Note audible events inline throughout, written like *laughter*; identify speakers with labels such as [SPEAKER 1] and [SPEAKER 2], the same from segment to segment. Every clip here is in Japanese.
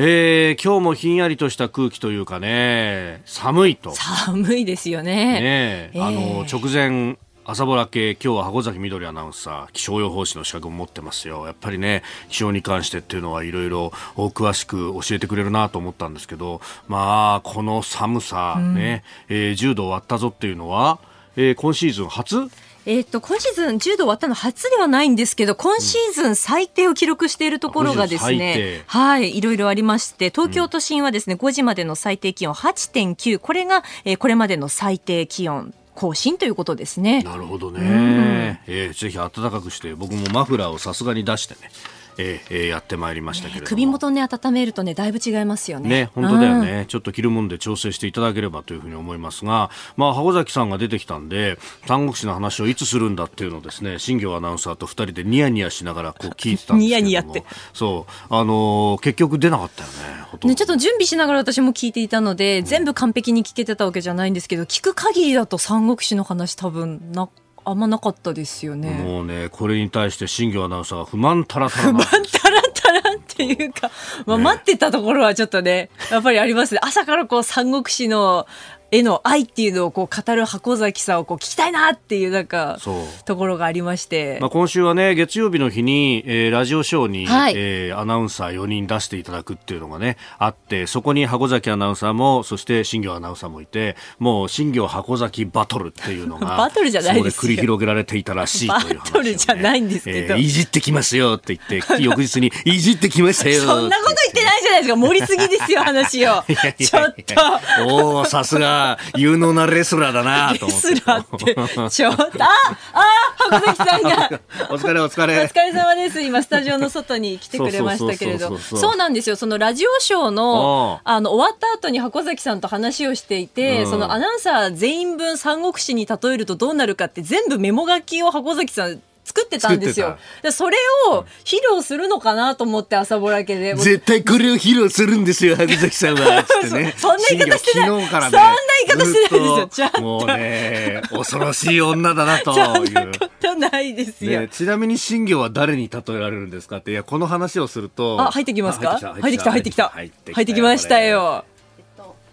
[SPEAKER 1] えー、今日もひんやりとした空気というかね寒いと。
[SPEAKER 2] 寒いですよね。
[SPEAKER 1] ね、えー、あの直前朝ぼら系今日は箱崎みどりアナウンサー気象予報士の資格を持ってますよ。やっぱりね気象に関してっていうのはいろいろ詳しく教えてくれるなと思ったんですけどまあこの寒さね、うん、えー、10度割ったぞっていうのは、えー、今シーズン初
[SPEAKER 2] えっ、と、今シーズン10度割ったの初ではないんですけど、今シーズン最低を記録しているところがですね、はい、いろいろありまして、東京都心はですね、5時までの最低気温8.9、これが、えー、これまでの最低気温更新ということですね。
[SPEAKER 1] なるほどね。うん、えー、ぜひ暖かくして、僕もマフラーをさすがに出してね。えー、やってまいりましたけれど
[SPEAKER 2] 首元ね温めるとねだいぶ違いますよね。
[SPEAKER 1] ね本当だよね、うん、ちょっと着るもんで調整していただければというふうに思いますが、まあ箱崎さんが出てきたんで三国志の話をいつするんだっていうのをですね新業アナウンサーと二人でニヤニヤしながらこう *laughs* 聞いてたんですけどニヤニヤって。そう。あのー、結局出なかったよ
[SPEAKER 2] ねねちょっと準備しながら私も聞いていたので、うん、全部完璧に聞けてたわけじゃないんですけど聞く限りだと三国志の話多分なあんまなかったですよね。
[SPEAKER 1] もうね、これに対して新業アナウンサーが不満たらたら。
[SPEAKER 2] 不満たらたらっていうか、まあ、待ってたところはちょっとね、やっぱりありますね。朝からこう三国志のへの愛っていうのをこう語る箱崎さんをこう聞きたいなっていうなんかところがありまして、
[SPEAKER 1] まあ、今週はね月曜日の日に、えー、ラジオショーに、はい、えー、アナウンサー4人出していただくっていうのがねあってそこに箱崎アナウンサーもそして新業アナウンサーもいてもう新業箱崎バトルっていうのが *laughs*
[SPEAKER 2] バトルじゃないです
[SPEAKER 1] 繰り広げられていたらしいという話、ね、
[SPEAKER 2] バトルじゃないんですけど、えー、
[SPEAKER 1] いじってきますよって言って翌日に *laughs* いじってきましたよ
[SPEAKER 2] そんなこと言ってないじゃないですか。盛りすぎですよ話を。*laughs* ちょっと。
[SPEAKER 1] おおさすが有能なレスラーだなと思って。レスラーって、ちょっと、あ
[SPEAKER 2] あ浜崎さんが。
[SPEAKER 1] お疲れお疲れ。
[SPEAKER 2] お疲れ様です。今、スタジオの外に来てくれましたけれど。そうなんですよ。そのラジオショーの、あの、終わった後に箱崎さんと話をしていて、そのアナウンサー全員分三国志に例えるとどうなるかって全部メモ書きを箱崎さん作ってたんですよ。でそれを披露するのかなと思って朝ぼらけで。
[SPEAKER 1] 絶対これを披露するんですよ、萩崎さんは。ね、*laughs*
[SPEAKER 2] そんな言い方してない。
[SPEAKER 1] ね。
[SPEAKER 2] そんな言い方してないですよ。
[SPEAKER 1] もうね、恐ろしい女だなという。そん
[SPEAKER 2] なことないですよ。
[SPEAKER 1] ね、ちなみに新業は誰に例えられるんですかって、いや、この話をすると。
[SPEAKER 2] あ、入ってきますか？入ってきた、入ってきた。入ってきましたよ。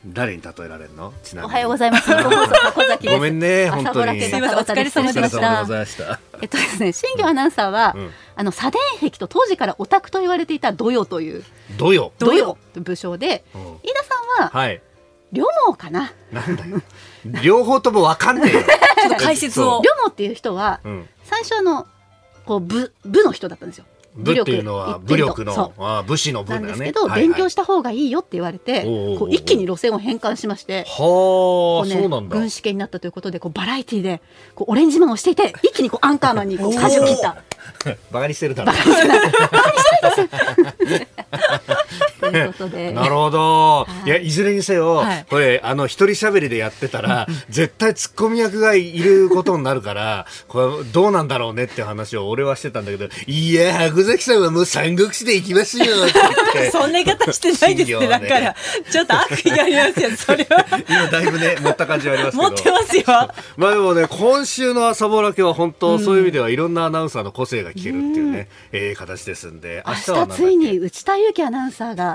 [SPEAKER 1] 誰に例えられるの？
[SPEAKER 3] おはようございます。*laughs*
[SPEAKER 1] ごめんね、本当に。
[SPEAKER 2] すみません、お疲れ様で
[SPEAKER 3] した。えっとですね、新業アナウンサーは、うん、あの左伝壁と当時からオタクと言われていた土曜という。
[SPEAKER 1] 土曜。
[SPEAKER 3] 土曜武将で、飯田さんは、はい、両毛かな？
[SPEAKER 1] なんだよ。両方ともわかんねえよ。*laughs*
[SPEAKER 2] ちょっと解説を。
[SPEAKER 3] 両毛っていう人は、うん、最初のこう部部の人だったんですよ。
[SPEAKER 1] 武っていうのは武力のあ武士の部だね。
[SPEAKER 3] なんですけど、勉強した方がいいよって言われて、こう一気に路線を変換しまして、
[SPEAKER 1] はあ、そうなんだ。
[SPEAKER 3] 軍師系になったということで、こうバラエティーでこうオレンジマンをしていて、一気にこうアンカーマンにこう舵を切った。*laughs*
[SPEAKER 1] バカにしてるだろ。バカにしてない。バカにしてないです。*laughs* ということで。なるほど。いや、いずれにせよ、これ、あの、一人喋りでやってたら、絶対ツッコミ役がいることになるから、これ、どうなんだろうねって話を俺はしてたんだけど、いや、白崎さんはもう三国志で行きますよって言って。*laughs*
[SPEAKER 2] そんな言い方してないですって、だから、*laughs* ちょっと悪意ありますよ、それは。
[SPEAKER 1] 今、だいぶね、持った感じはありますけど。
[SPEAKER 2] 持ってますよ。
[SPEAKER 1] まあでもね、今週の朝ぼらけは本当、そういう意味ではいろんなアナウンサーの個性が聞けるっていうね、ええ形ですんで、
[SPEAKER 3] 明日はついに内田有紀アナウンサーが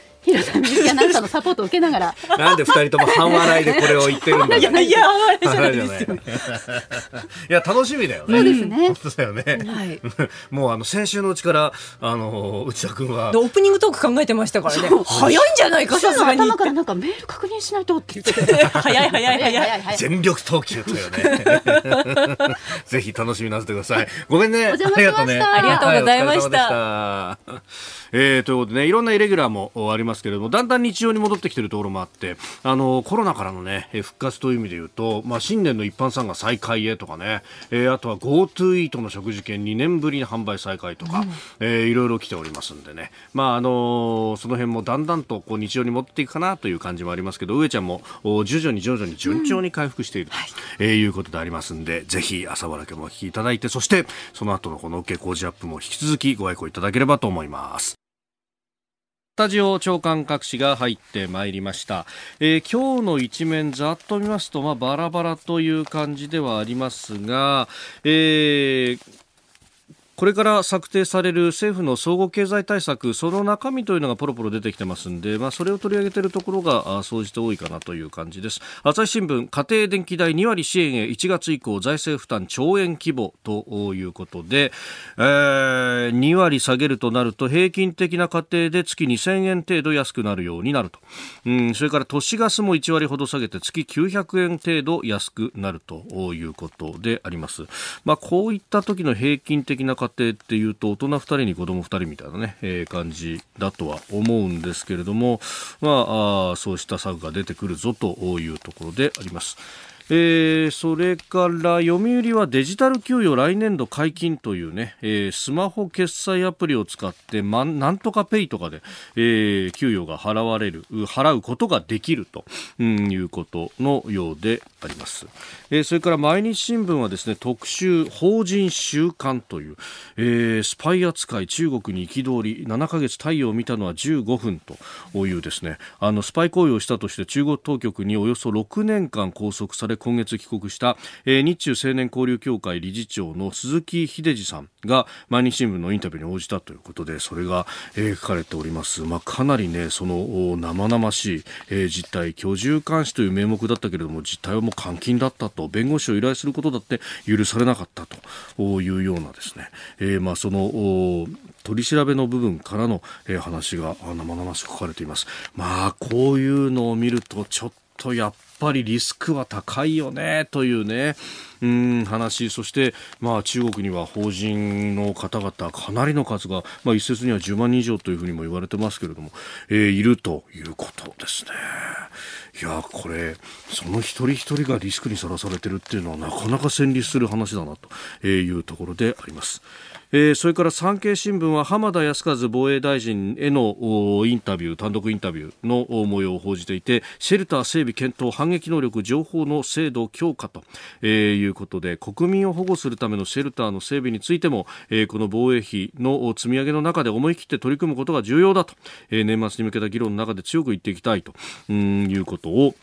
[SPEAKER 3] 広田美アナウンサーのサポートを受けながら。
[SPEAKER 1] なんで二人とも半笑いでこれを言ってるんだ
[SPEAKER 2] いや、いや、半笑いじゃないですよ。い
[SPEAKER 1] や、楽しみだよね。
[SPEAKER 3] そうですね。
[SPEAKER 1] 本当だよね。はい。*laughs* もうあの、先週のうちから、あの、内田君は。
[SPEAKER 2] オープニングトーク考えてましたからね。早いんじゃないか、さすがに。
[SPEAKER 3] 頭からなんかメール確認しないとって言ってて。
[SPEAKER 2] 早い早い早い。
[SPEAKER 1] 全力投球というね。*laughs* ぜひ楽しみなさってください。ごめんね。あ
[SPEAKER 3] りがとうね。
[SPEAKER 2] ありがとうございました。
[SPEAKER 1] えー、ということでね、いろんなイレギュラーもありますますけれどもだんだん日常に戻ってきているところもあってあのコロナからの、ね、復活という意味で言うと、まあ、新年の一般参賀再開へとかね、えー、あとは GoTo イートの食事券2年ぶりに販売再開とか、うん、えー、いろいろ来ておりますんでね、まああのその辺もだんだんとこう日常に戻っていくかなという感じもありますけど上ちゃんも徐々に徐々に順調に回復していると、うんはい。えー、いうことでありますんでぜひ朝原家もお聞きいただいてそしてその後のこの OK 工事アップも引き続きご愛顧いただければと思います。スタジオ長官各紙が入ってまいりました、えー、今日の一面ざっと見ますと、まあ、バラバラという感じではありますが、えーこれから策定される政府の総合経済対策、その中身というのがポロポロ出てきてますんで、まあ、それを取り上げているところが総じて多いかなという感じです。朝日新聞、家庭電気代2割支援へ1月以降財政負担兆円規模ということで、えー、2割下げるとなると平均的な家庭で月2000円程度安くなるようになると。うん、それから都市ガスも1割ほど下げて月900円程度安くなるということであります。まあ、こういった時の平均的な家庭庭っていうと大人2人に子供2人みたいなね、えー、感じだとは思うんですけれども、まあ、そうした策が出てくるぞというところであります。えー、それから読売はデジタル給与来年度解禁というね、えー、スマホ決済アプリを使って、ま、なんとかペイとかで、えー、給与が払われる、払うことができると、うん、いうことのようであります。えー、それから毎日新聞はですね、特集、法人週刊という、えー、スパイ扱い中国に憤り、7ヶ月太陽を見たのは15分というですね、あの、スパイ行為をしたとして中国当局におよそ6年間拘束され、今月帰国した、え、日中青年交流協会理事長の鈴木秀治さんが毎日新聞のインタビューに応じたということでそれが、え、書かれております、まあ、かなりねその生々しい、え、実態居住監視という名目だったけれども実態はもう監禁だったと弁護士を依頼することだって許されなかったというようなですね、え、まあその取り調べの部分からの、え、話が生々しく書かれています。まあこういうのを見るとちょっとやっぱりリスクは高いよねというね、うん話、そして、まあ、中国には法人の方々、かなりの数が、まあ、一説には10万人以上というふうにも言われてますけれども、えー、いるということですね。いや、これ、その一人一人がリスクにさらされてるっていうのはなかなか戦慄する話だなというところであります。えー、それから産経新聞は浜田康和防衛大臣へのインタビュー単独インタビューの模様を報じていてシェルター整備検討反撃能力情報の精度強化と、えー、いうことで国民を保護するためのシェルターの整備についても、えー、この防衛費の積み上げの中で思い切って取り組むことが重要だと、えー、年末に向けた議論の中で強く言っていきたいということを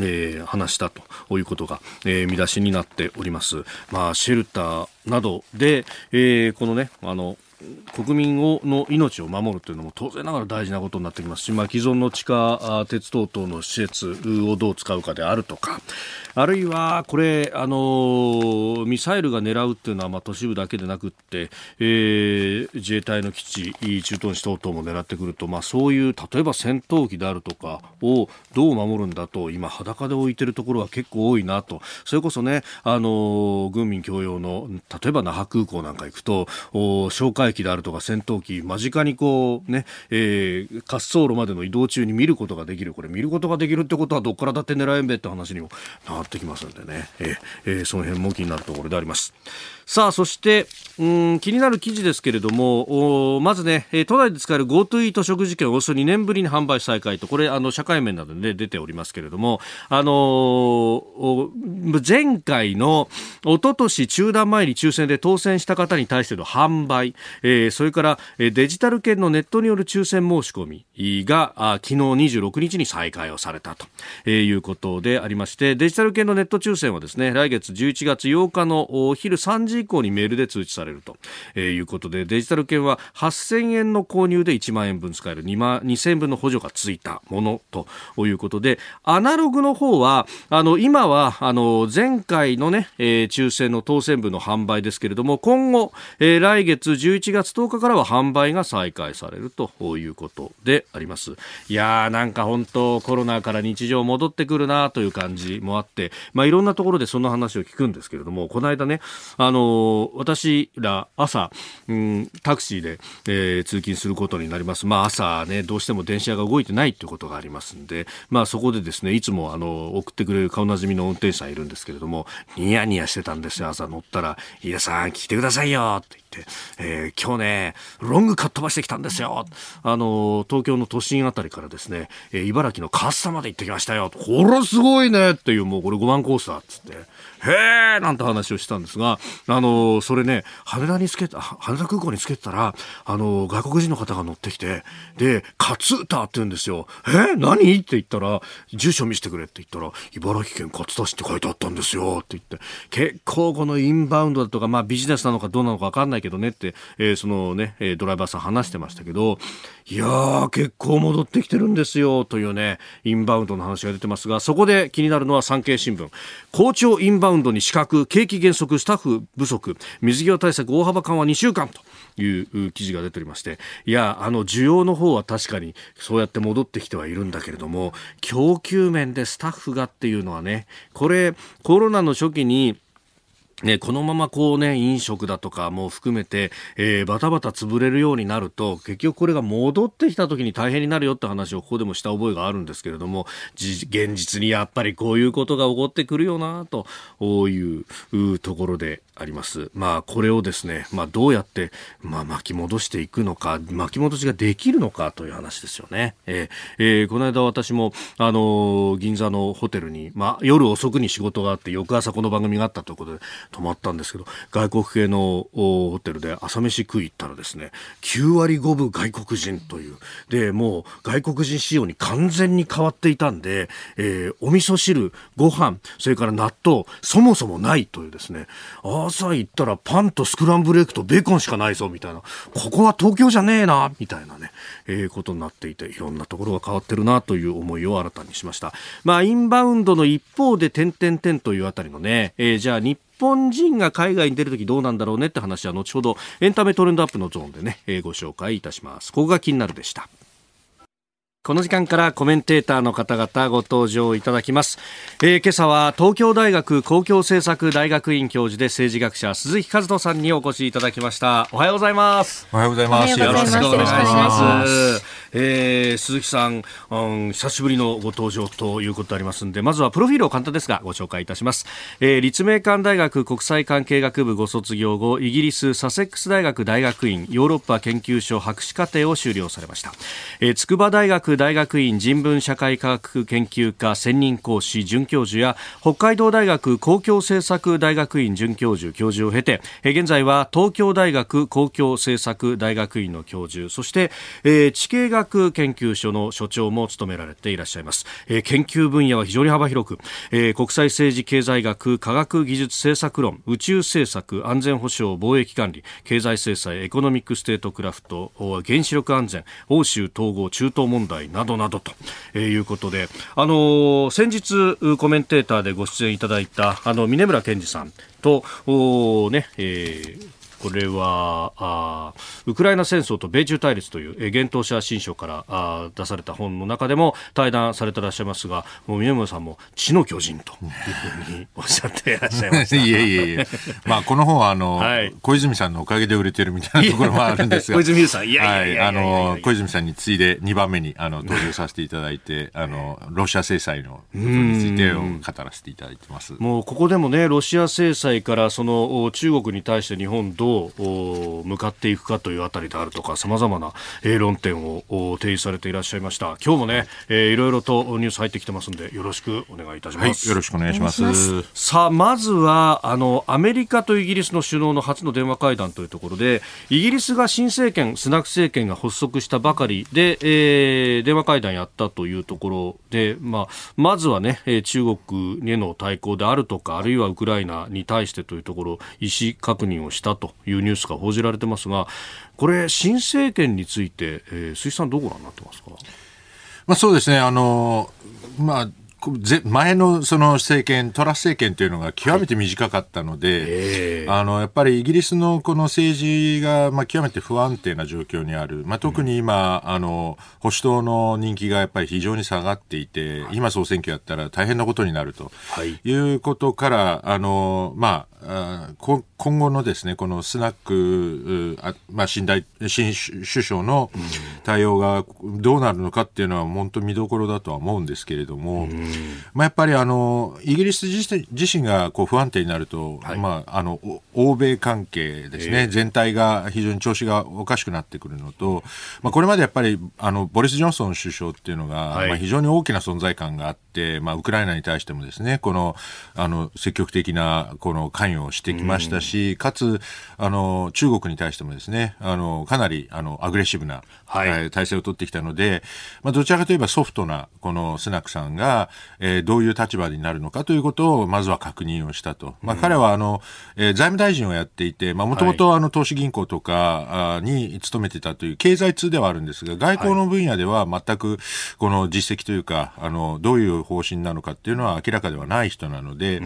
[SPEAKER 1] えー、話したということが、えー、見出しになっております。まあ、シェルターなどで、えー、このね、あの、国民をの命を守るというのも当然ながら大事なことになってきます。し、まあ、既存の地下鉄等々の施設をどう使うかであるとかあるいはこれ、あのミサイルが狙うっていうのは、まあ、都市部だけでなくって、えー、自衛隊の基地駐屯地等々も狙ってくると、まあ、そういう例えば戦闘機であるとかをどう守るんだと今、裸で置いてるところは結構多いなと。それこそね、あの軍民共用の例えば那覇空港なんか行くと哨戒戒機であるとか戦闘機間近にこうね、えー、滑走路までの移動中に見ることができるこれ見ることができるってことはどっからだって狙えんべって話にもなってきますんでね、えーえー、その辺も気になるところであります。さあ、そして、うん気になる記事ですけれども、まずね、都内で使える GoTo イート食事券およそ2年ぶりに販売再開と、これ、あの、社会面などで、ね、出ておりますけれども、あのー、前回の、おととし中断前に抽選で当選した方に対しての販売、えー、それからデジタル券のネットによる抽選申し込みが、あ昨日26日に再開をされたと、えー、いうことでありまして、デジタル券のネット抽選はですね、来月11月8日のお昼3時以降にメールで通知されると、えー、いうことでデジタル券は8000円の購入で1万円分使える2万2000円分の補助がついたものということでアナログの方はあの今はあの前回のね、えー、抽選の当選分の販売ですけれども今後、えー、来月11月10日からは販売が再開されるということであります。いやーなんか本当コロナから日常戻ってくるなという感じもあって、まあ、いろんなところでそんな話を聞くんですけれどもこの間ね、あの私ら朝、うん、タクシーで、えー、通勤することになります、まあ、朝ねどうしても電車が動いてないということがありますんで、まあ、そこでですねいつもあの送ってくれる顔なじみの運転手さんいるんですけれどもニヤニヤしてたんですよ。朝乗ったら「飯田さん聞いてくださいよ」って言って、えー、今日ねロングカット飛ばしてきたんですよ。あの東京の都心あたりからですね、えー、茨城のカッサまで行ってきましたよ。これすごいねっていうもうこれ5万コースだっつってへえなんて話をしたんですが、あのそれね、羽田につけた、羽田空港につけたら、あの外国人の方が乗ってきて、で、カツータって言うんですよ。え？何？って言ったら、住所見せてくれって言ったら、茨城県勝田市って書いてあったんですよって言って、結構このインバウンドだとか、まあビジネスなのかどうなのかわかんないけどねって、えー、そのね、ドライバーさん話してましたけど、いやー、結構戻ってきてるんですよというね、インバウンドの話が出てますが、そこで気になるのは産経新聞。好調インバウンドに資格、景気減速、スタッフ不足、水際対策大幅緩和2週間という記事が出ておりまして、いや、あの、需要の方は確かにそうやって戻ってきてはいるんだけれども、供給面でスタッフがっていうのはね、これ、コロナの初期に、ね、このままこうね、飲食だとかも含めて、えー、バタバタ潰れるようになると、結局これが戻ってきた時に大変になるよって話をここでもした覚えがあるんですけれども、現実にやっぱりこういうことが起こってくるよな、というところであります。まあ、これをですね、まあ、どうやって、まあ、巻き戻していくのか、巻き戻しができるのかという話ですよね。えー、えー、この間私も、あのー、銀座のホテルに、まあ、夜遅くに仕事があって、翌朝この番組があったということで泊まったんですけど、外国系のホテルで朝飯食い行ったらですね、9割5分外国人という、で、もう外国人仕様に完全に変わっていたんで、えー、お味噌汁、ご飯、それから納豆、そもそもないというですね、朝行ったらパンとスクランブルエッグとベーコンしかないぞみたいな。ここは東京じゃねえなみたいなね、えー、ことになっていていろんなところが変わってるなという思いを新たにしました。まあインバウンドの一方で点々点というあたりのね、えー、じゃあ日本人が海外に出るときどうなんだろうねって話は後ほどエンタメトレンドアップのゾーンでね、えー、ご紹介いたします。ここが気になるでした。この時間からコメンテーターの方々ご登場いただきます、えー、今朝は東京大学公共政策大学院教授で政治学者鈴木和人さんにお越しいただきました。おはようございます。
[SPEAKER 4] おはようございます。
[SPEAKER 1] よろしくお願いします。えー、鈴木さん、うん、久しぶりのご登場ということでありますのでまずはプロフィールを簡単ですがご紹介いたします、えー、立命館大学国際関係学部ご卒業後イギリスサセックス大学大学院ヨーロッパ研究所博士課程を修了されました、えー、筑波大学大学院人文社会科学研究科専任講師准教授や北海道大学公共政策大学院准教授教授を経て、え、現在は東京大学公共政策大学院の教授そして、えー、地経学研究所の所長も務められていらっしゃいます、えー、研究分野は非常に幅広く、えー、国際政治経済学科学技術政策論宇宙政策安全保障貿易管理経済制裁 economic statecraft原子力安全欧州統合中東問題などなどと、えー、いうことで、あのー、先日コメンテーターでご出演いただいたあの峰村健二さんとね、えーこれはあウクライナ戦争と米中対立という、えー、現当社新書からあ出された本の中でも対談されていらっしゃいますがもう宮村さんも地の巨人というふうに *laughs* おっしゃっていらっしゃいました。い
[SPEAKER 4] えいえいえ、まあ、この本はあの、はい、小泉さんのおかげで売れてるみたいなところもあるんですが。*laughs*
[SPEAKER 1] 小泉さんいや
[SPEAKER 4] いやあの小泉さんに次いで2番目にあの登場させていただいてあのロシア制裁のことについてを語らせていただいてます。
[SPEAKER 1] もうここでもねロシア制裁からその中国に対して日本どうう向かっていくかというあたりであるとかさまざまな、え論点を提示されていらっしゃいました。今日もね、えー、いろいろとニュース入ってきてますんでよろしくお願いいたします、は
[SPEAKER 4] い、よろしくお願いします。
[SPEAKER 1] さあまずはあのアメリカとイギリスの首脳の初の電話会談というところでイギリスが新政権スナク政権が発足したばかりで、えー、電話会談やったというところで、まあ、まずはね中国への対抗であるとかあるいはウクライナに対してというところ意思確認をしたというニューススが報じられてますがこれ新政権について、えー、鈴木さんどうご覧になってますか、
[SPEAKER 4] まあ、そうですね。あの、まあ前のその政権、トラス政権というのが極めて短かったので、はい、あのやっぱりイギリスのこの政治がまあ極めて不安定な状況にある、まあ、特に今、うん、あの保守党の人気がやっぱり非常に下がっていて、今、総選挙やったら大変なことになると、い、うことから、あのまあ、今後のですねこのスナック、あまあ、新大新首相の対応がどうなるのかっていうのは、本当見どころだとは思うんですけれども。うん。まあ、やっぱりあのイギリス自身がこう不安定になると、はい、まあ、あの欧米関係ですね、えー、全体が非常に調子がおかしくなってくるのと、まあ、これまでやっぱりあのボリス・ジョンソン首相っていうのが、はい、まあ、非常に大きな存在感があって、まあ、ウクライナに対してもですねこのあの積極的なこの関与をしてきましたし、かつあの中国に対してもですねあのかなりあのアグレッシブな、はい、体制を取ってきたので、まあ、どちらかといえばソフトなこのスナクさんが、えー、どういう立場になるのかということをまずは確認をしたと。まあ、彼はあの、えー、財務大臣をやっていて、まあ、もともとあの投資銀行とかに勤めてたという経済通ではあるんですが、外交の分野では全くこの実績というか、あの、どういう方針なのかっていうのは明らかではない人なので、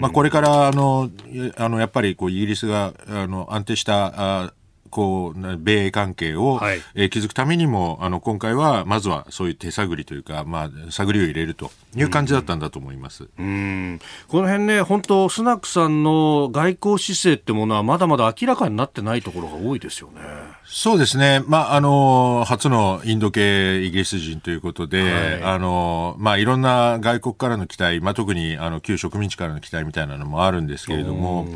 [SPEAKER 4] まあ、これからあの、あの、やっぱりこうイギリスがあの安定したあこう、米英関係を、はい、えー、築くためにも、あの、今回は、まずはそういう手探りというか、まあ、探りを入れるという感じだったんだと思います。
[SPEAKER 1] うん。この辺ね、本当スナックさんの外交姿勢ってものは、まだまだ明らかになってないところが多いですよね。
[SPEAKER 4] そうですね。まあ、あの、初のインド系イギリス人ということで、はい、あの、まあ、いろんな外国からの期待、まあ、特に、あの、旧植民地からの期待みたいなのもあるんですけれども、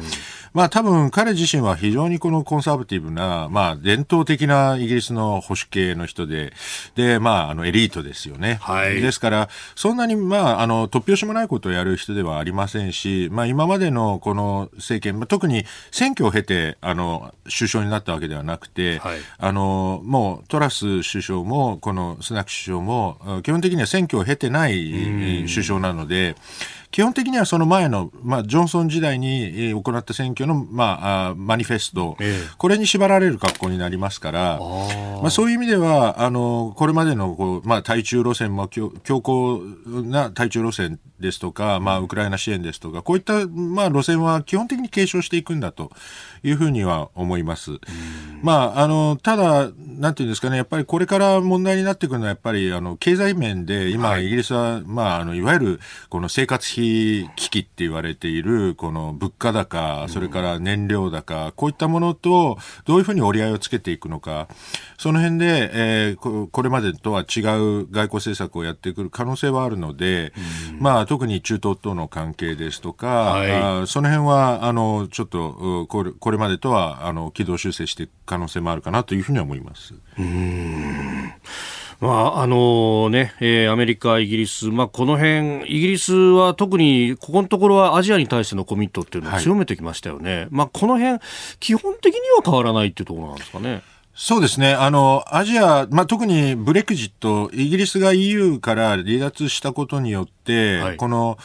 [SPEAKER 4] まあ多分彼自身は非常にこのコンサバティブな、まあ伝統的なイギリスの保守系の人で、で、まああのエリートですよね。はい。ですから、そんなにまああの突拍子もないことをやる人ではありませんし、まあ今までのこの政権、まあ、特に選挙を経て、あの、首相になったわけではなくて、はい、あの、もうトラス首相も、このスナック首相も、基本的には選挙を経てない首相なので、基本的にはその前の、まあ、ジョンソン時代に行った選挙の、まあ、マニフェスト、ええ、これに縛られる格好になりますから、あまあ、そういう意味では、あの、これまでのこう、まあ、対中路線も強強硬な対中路線ですとか、まあ、ウクライナ支援ですとか、こういった、まあ、路線は基本的に継承していくんだというふうには思います。まあ、あの、ただ、なんていうんですかね、やっぱりこれから問題になってくるのは、やっぱり、あの、経済面で、今、イギリスは、まあ、あの、いわゆる、この生活費危機って言われている、この物価高、それから燃料高、こういったものと、どういうふうに折り合いをつけていくのか、その辺で、えー、これまでとは違う外交政策をやってくる可能性はあるので、まあ、特に中東との関係ですとか、はい、あその辺は、あの、ちょっと、これ、これまでとは、あの、軌道修正していく可能性もあるかなというふうには思います。うん
[SPEAKER 1] まああのねえー、アメリカ、イギリス、まあ、この辺イギリスは特にここのところはアジアに対してのコミットっていうのを強めてきましたよね、はい、まあ、この辺基本的には変わらないっていうところなんですかね。
[SPEAKER 4] そうですね。あの、アジア、まあ、特にブレクジット、イギリスが EU から離脱したことによって、はい、この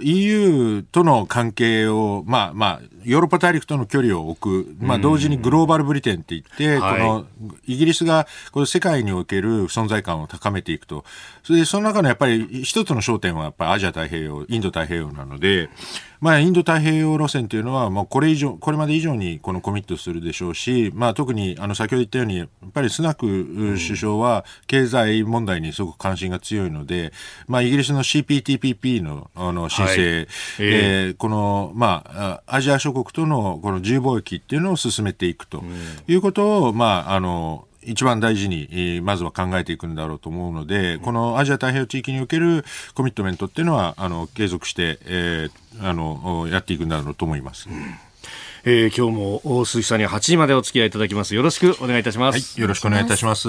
[SPEAKER 4] EU との関係を、まあまあ、ヨーロッパ大陸との距離を置く、まあ、同時にグローバルブリテンって言って、このイギリスがこの世界における存在感を高めていくと。それで、その中のやっぱり一つの焦点はやっぱりアジア太平洋、インド太平洋なので、まあ、インド太平洋路線というのは、まあ、これ以上、これまで以上にこのコミットするでしょうし、まあ、特に、あの、先ほど言ったように、やっぱりスナク首相は経済問題にすごく関心が強いので、まあ、イギリスの CPTPP の、あの、申請、はい、えー、この、まあ、アジア諸国とのこの自由貿易っていうのを進めていくということを、まあ、あの、一番大事に、まずは考えていくんだろうと思うので、このアジア太平洋地域におけるコミットメントっていうのは、あの、継続して、えー、あの、やっていくんだろうと思います。うん
[SPEAKER 1] えー、今日も鈴木さんに8時までお付き合いいただきます。よろしくお願いいたします。
[SPEAKER 4] はい、よろしくお願いいたします。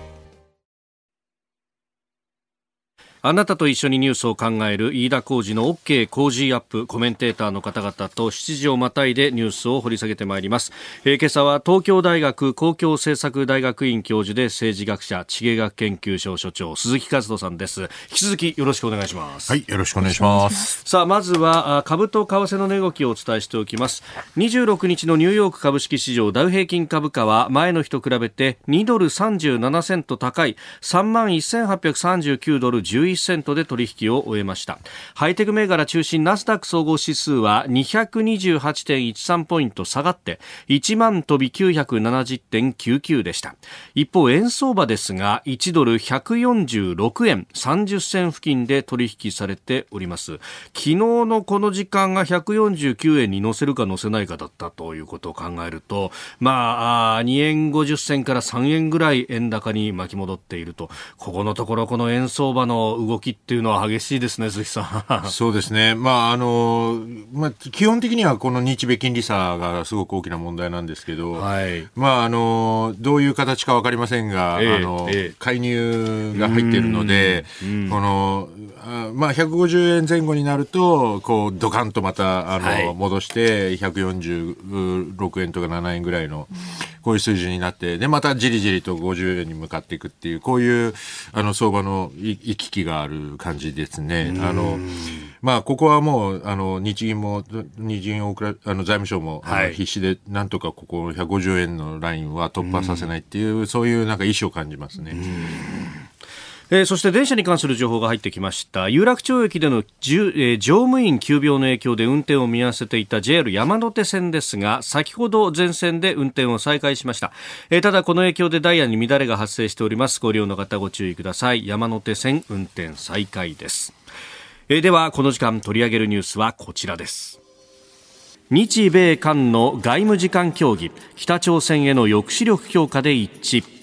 [SPEAKER 1] あなたと一緒にニュースを考える飯田浩二の OK 工事アップコメンテーターの方々と7時をまたいでニュースを掘り下げてまいります、えー、今朝は東京大学公共政策大学院教授で政治学者地芸学研究所所長鈴木和人さんです。引き続きよろしくお願いします。
[SPEAKER 4] はいよろしくお願いします。
[SPEAKER 1] さあまずは株と為替の値動きをお伝えしておきます。26日のニューヨーク株式市場ダウ平均株価は前の日と比べて2ドル37セント高い3万1839ドル11 1で取引を終えました。ハイテク銘柄中心ナスダック総合指数は228.13ポイント下がって1万飛び970.99でした。一方円相場ですが1ドル146円30銭付近で取引されております。昨日のこの時間が149円に乗せるか乗せないかだったということを考えるとまあ2円50銭から3円ぐらい円高に巻き戻っていると。ここのところこの円相場の動きっていうのは激しいですね、鈴木さ
[SPEAKER 4] ん。*laughs* そうですね。まあ、あの、まあ、基本的にはこの日米金利差がすごく大きな問題なんですけど、はい、まあ、あの、どういう形かわかりませんが、えー、あの、えー、介入が入っているので、この、あまあ、150円前後になると、こう、ドカンとまた、あの、はい、戻して、146円とか7円ぐらいの、こういう数字になって、で、またじりじりと50円に向かっていくっていう、こういう、あの、相場の行き来がある感じですね。あの、まあ、ここはもう、あの、日銀も、日銀大倉、あの、財務省も、はい、必死で、なんとかここ150円のラインは突破させないっていう、うそういうなんか意思を感じますね。
[SPEAKER 1] えー、そして電車に関する情報が入ってきました。有楽町駅での、えー、乗務員急病の影響で運転を見合わせていた JR 山手線ですが先ほど全線で運転を再開しました、えー、ただこの影響でダイヤに乱れが発生しております。ご利用の方ご注意ください。山手線運転再開です、え、ではこの時間取り上げるニュースはこちらです。日米韓の外務次官協議北朝鮮への抑止力強化で一致。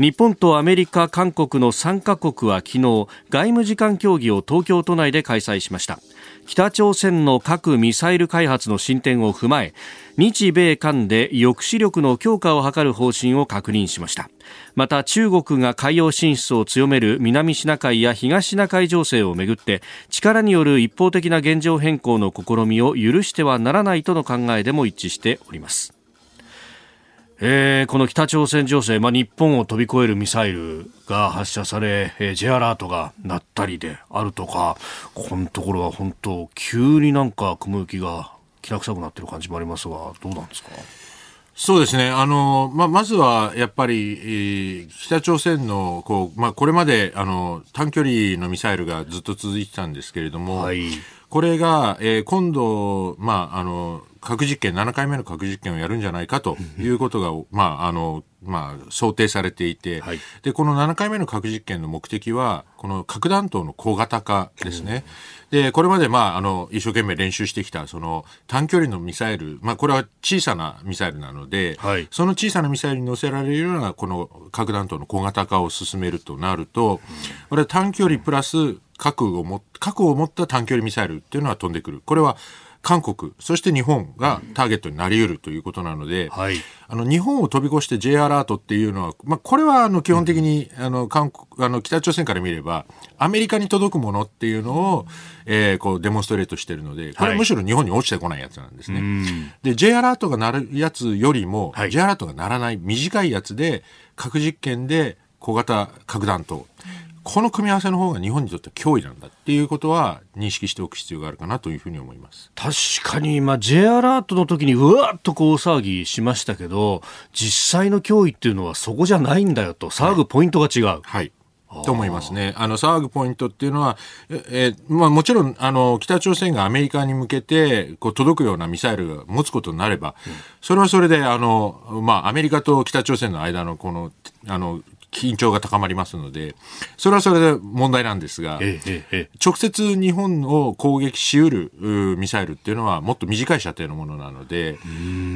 [SPEAKER 1] 日本とアメリカ、韓国の3カ国は昨日外務次官協議を東京都内で開催しました。北朝鮮の核・ミサイル開発の進展を踏まえ日米韓で抑止力の強化を図る方針を確認しました。また中国が海洋進出を強める南シナ海や東シナ海情勢をめぐって力による一方的な現状変更の試みを許してはならないとの考えでも一致しております。えー、この北朝鮮情勢、まあ、日本を飛び越えるミサイルが発射され、えー、J アラートが鳴ったりであるとか、このところは本当、急になんか雲行きがきな臭くなってる感じもありますが、どうなんですか？
[SPEAKER 4] そうですね。あの、まあ、まずは、やっぱり、えー、北朝鮮の、こう、まあ、これまで、あの、短距離のミサイルがずっと続いてたんですけれども、はい、これが、えー、今度、まあ、あの、核実験、7回目の核実験をやるんじゃないかということが、まあ、あの、まあ、想定されていて、はい、で、この7回目の核実験の目的は、この核弾頭の小型化ですね。で、これまで、まあ、あの、一生懸命練習してきた、その、短距離のミサイル、まあ、これは小さなミサイルなので、はい、その小さなミサイルに乗せられるような、この核弾頭の小型化を進めるとなると、これは短距離プラス核をも、核を持った短距離ミサイルっていうのは飛んでくる。これは、韓国、そして日本がターゲットになり得るということなので、はい、あの日本を飛び越して J アラートっていうのは、まあ、これはあの基本的に、あの韓国あの北朝鮮から見ればアメリカに届くものっていうのを、えー、こうデモンストレートしてるのでこれはむしろ日本に落ちてこないやつなんですね。はい、で J アラートが鳴るやつよりも、はい、J アラートが鳴らない短いやつで核実験で小型核弾頭この組み合わせの方が日本にとって脅威なんだっていうことは認識しておく必要があるかなというふうに思います。
[SPEAKER 1] 確かに、まあ、J アラートの時にうわっとこう騒ぎしましたけど実際の脅威っていうのはそこじゃないんだよと。騒ぐポイントが違う。はい、
[SPEAKER 4] はいと思いますね。あの、騒ぐポイントっていうのは、え、えまあもちろん、あの、北朝鮮がアメリカに向けて、こう、届くようなミサイルが持つことになれば、うん、それはそれで、あの、まあアメリカと北朝鮮の間のこの、あの、緊張が高まりますので、それはそれで問題なんですが、ええ、直接日本を攻撃しうるミサイルっていうのはもっと短い射程のものなので、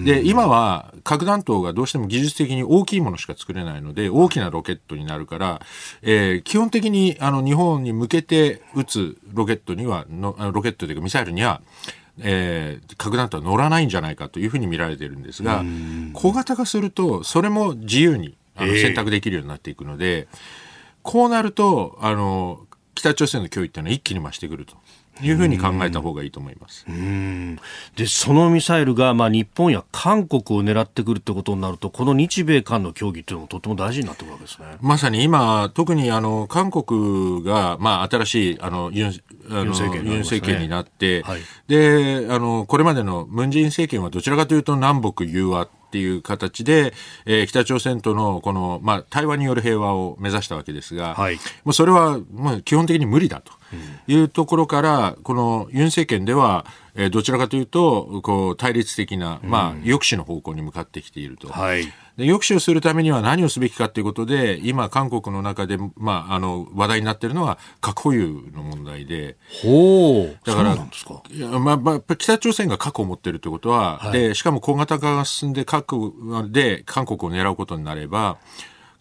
[SPEAKER 4] で、今は核弾頭がどうしても技術的に大きいものしか作れないので、大きなロケットになるから、えー、基本的にあの日本に向けて撃つロケットにはの、ロケットというかミサイルには、えー、核弾頭は乗らないんじゃないかというふうに見られているんですが、小型化すると、それも自由にあの選択できるようになっていくので、こうなると、あの、北朝鮮の脅威っていうのは一気に増してくると。いうふうに考えた方がいいと思います。
[SPEAKER 1] で、そのミサイルが、まあ、日本や韓国を狙ってくるってことになると、この日米韓の協議っていうのもとても大事になってくるわけですね。
[SPEAKER 4] まさに今、特にあの、韓国が、まあ、新しい、あの、ユン、あの、ユン政権になって、はい、で、あの、これまでのムンジェイン政権はどちらかというと南北融和っていう形で、えー、北朝鮮とのこの、まあ、対話による平和を目指したわけですが、はい、もうそれは、まあ、基本的に無理だというところから、このユン政権では、えー、どちらかというと、こう、対立的な、まあ、抑止の方向に向かってきていると。はい。で抑止をするためには何をすべきかということで、今、韓国の中で、まあ、あの、話題になっているのは、核保有の問題で。
[SPEAKER 1] ほ
[SPEAKER 4] う。だから、いやまあ、まあ、北朝鮮が核を持っているということは、はい、で、しかも小型化が進んで核で韓国を狙うことになれば、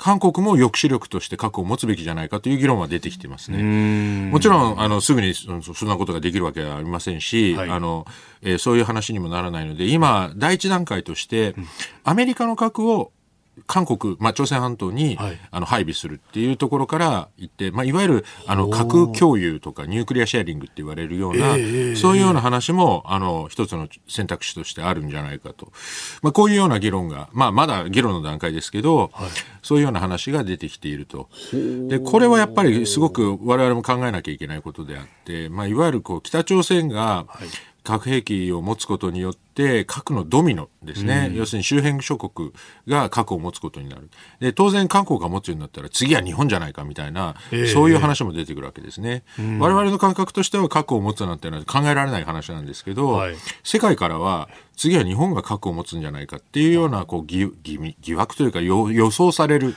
[SPEAKER 4] 韓国も抑止力として核を持つべきじゃないかという議論は出てきてますね。もちろん、あの、すぐにそんなことができるわけはありませんし、はい、あの、えー、そういう話にもならないので、今、第一段階として、アメリカの核を韓国、まあ、朝鮮半島に、はい、あの配備するっていうところから言って、まあ、いわゆるあの核共有とかニュークリアシェアリングって言われるような、えー、そういうような話もあの一つの選択肢としてあるんじゃないかと、まあ、こういうような議論が、まあ、まだ議論の段階ですけど、はい、そういうような話が出てきていると。でこれはやっぱりすごく我々も考えなきゃいけないことであって、まあ、いわゆるこう北朝鮮が、はい核兵器を持つことによって核のドミノですね、うん、要するに周辺諸国が核を持つことになる。で当然韓国が持つようになったら次は日本じゃないかみたいな、えー、そういう話も出てくるわけですね、うん、我々の感覚としては核を持つなんていうのは考えられない話なんですけど、はい、世界からは次は日本が核を持つんじゃないかっていうようなこう疑疑惑というか予想される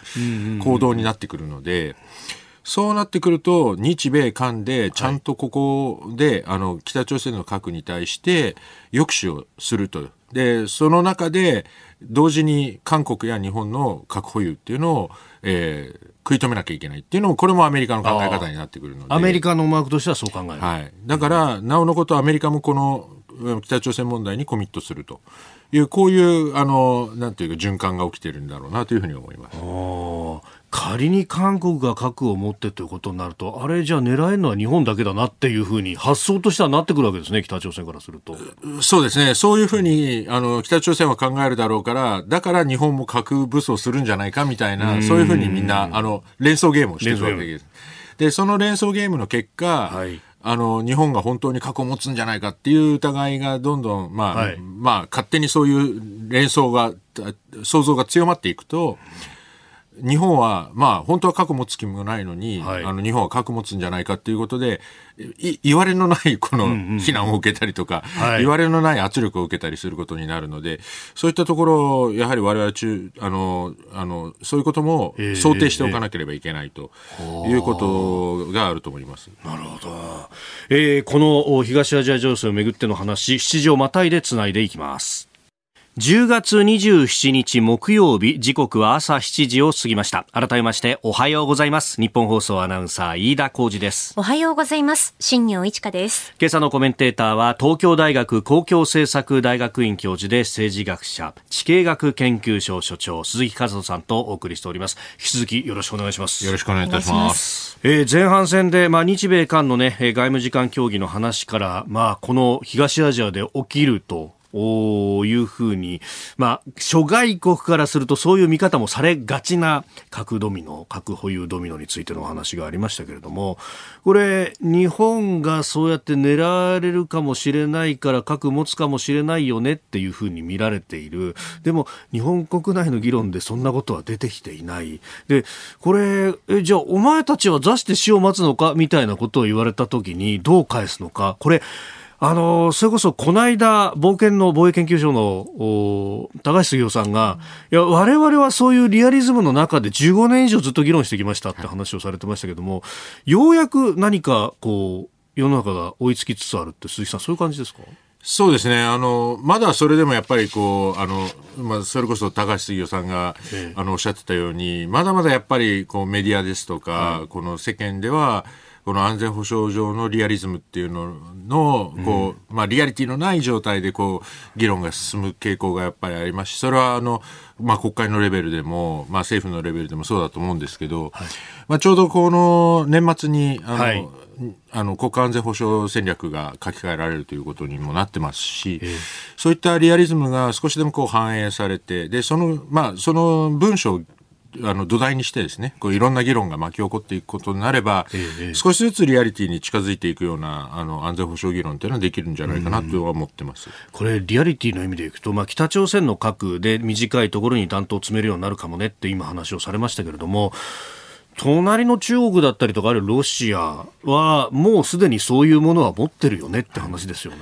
[SPEAKER 4] 行動になってくるので、うんそうなってくると、日米韓でちゃんとここで、はい、あの、北朝鮮の核に対して抑止をすると。で、その中で、同時に韓国や日本の核保有っていうのを、えー、食い止めなきゃいけないっていうのも、これもアメリカの考え方になってくるので。
[SPEAKER 1] アメリカの思惑としてはそう考える。
[SPEAKER 4] はい。だから、なおのことアメリカもこの北朝鮮問題にコミットするという、こういう、あの、なんていうか循環が起きてるんだろうなというふうに思います。
[SPEAKER 1] 仮に韓国が核を持ってということになると、あれじゃあ狙えるのは日本だけだなっていうふうに発想としてはなってくるわけですね、北朝鮮からすると。
[SPEAKER 4] そうですね。そういうふうに、あの、北朝鮮は考えるだろうから、だから日本も核武装するんじゃないかみたいな、そういうふうにみんな、あの、連想ゲームをしてるわけです。で、その連想ゲームの結果、はい、あの、日本が本当に核を持つんじゃないかっていう疑いがどんどん、まあ、はい、まあ、勝手にそういう連想が、想像が強まっていくと、日本は、まあ、本当は核持つ気もないのに、はい、あの、日本は核持つんじゃないかっていうことで、い、言われのないこの非難を受けたりとか、言われのない圧力を受けたりすることになるので、そういったところ、やはり我々中、あの、あの、そういうことも想定しておかなければいけないということがあると思います。
[SPEAKER 1] えーえー、なるほど。えー、この東アジア情勢をめぐっての話、7時をまたいでつないでいきます。10月27日木曜日時刻は朝7時を過ぎました。改めましておはようございます。日本放送アナウンサー飯田浩二です。
[SPEAKER 3] おはようございます。新業一華です。
[SPEAKER 1] 今朝のコメンテーターは東京大学公共政策大学院教授で政治学者地形学研究所所長鈴木和人さんとお送りしております。引き続きよろしくお願いします。
[SPEAKER 4] よろしくお願いいたします。
[SPEAKER 1] えー、前半戦で、まあ、日米韓のね外務次官協議の話から、まあ、この東アジアで起きるというふうに、まあ、諸外国からするとそういう見方もされがちな核ドミノ、核保有ドミノについてのお話がありましたけれども、これ、日本がそうやって狙われるかもしれないから核持つかもしれないよねっていうふうに見られている。でも、日本国内の議論でそんなことは出てきていない。で、これ、えじゃあお前たちは座して死を待つのかみたいなことを言われた時にどう返すのか。これ、
[SPEAKER 5] あのそれこそこの間冒険の防衛研究所の高橋杉雄さんが、いや我々はそういうリアリズムの中で15年以上ずっと議論してきましたって話をされてましたけども、ようやく何かこう世の中が追いつきつつあるって鈴木さんそういう感じですか？
[SPEAKER 4] そうですね。あの、まだそれでもやっぱりこう、あの、まあ、それこそ高橋杉雄さんが、ええ、あの、おっしゃってたように、まだまだやっぱりこうメディアですとか、この世間では、この安全保障上のリアリズムっていうのの、こう、うん、まあ、リアリティのない状態で、こう、議論が進む傾向がやっぱりあります。し、それは、あの、まあ、国会のレベルでも、まあ、政府のレベルでもそうだと思うんですけど、はい、まあ、ちょうどこの年末に、あの、はい。あの国家安全保障戦略が書き換えられるということにもなってますし、えー、そういったリアリズムが少しでもこう反映されてでその,、まあ、その文章あの土台にしてですねこういろんな議論が巻き起こっていくことになれば、えー、少しずつリアリティに近づいていくようなあの安全保障議論というのはできるんじゃないかなとは思ってます
[SPEAKER 5] これリアリティの意味でいくと、まあ、北朝鮮の核で短いところに弾頭を詰めるようになるかもねって今話をされましたけれども隣の中国だったりとかあるロシアはもうすでにそういうものは持ってるよねって話ですよね。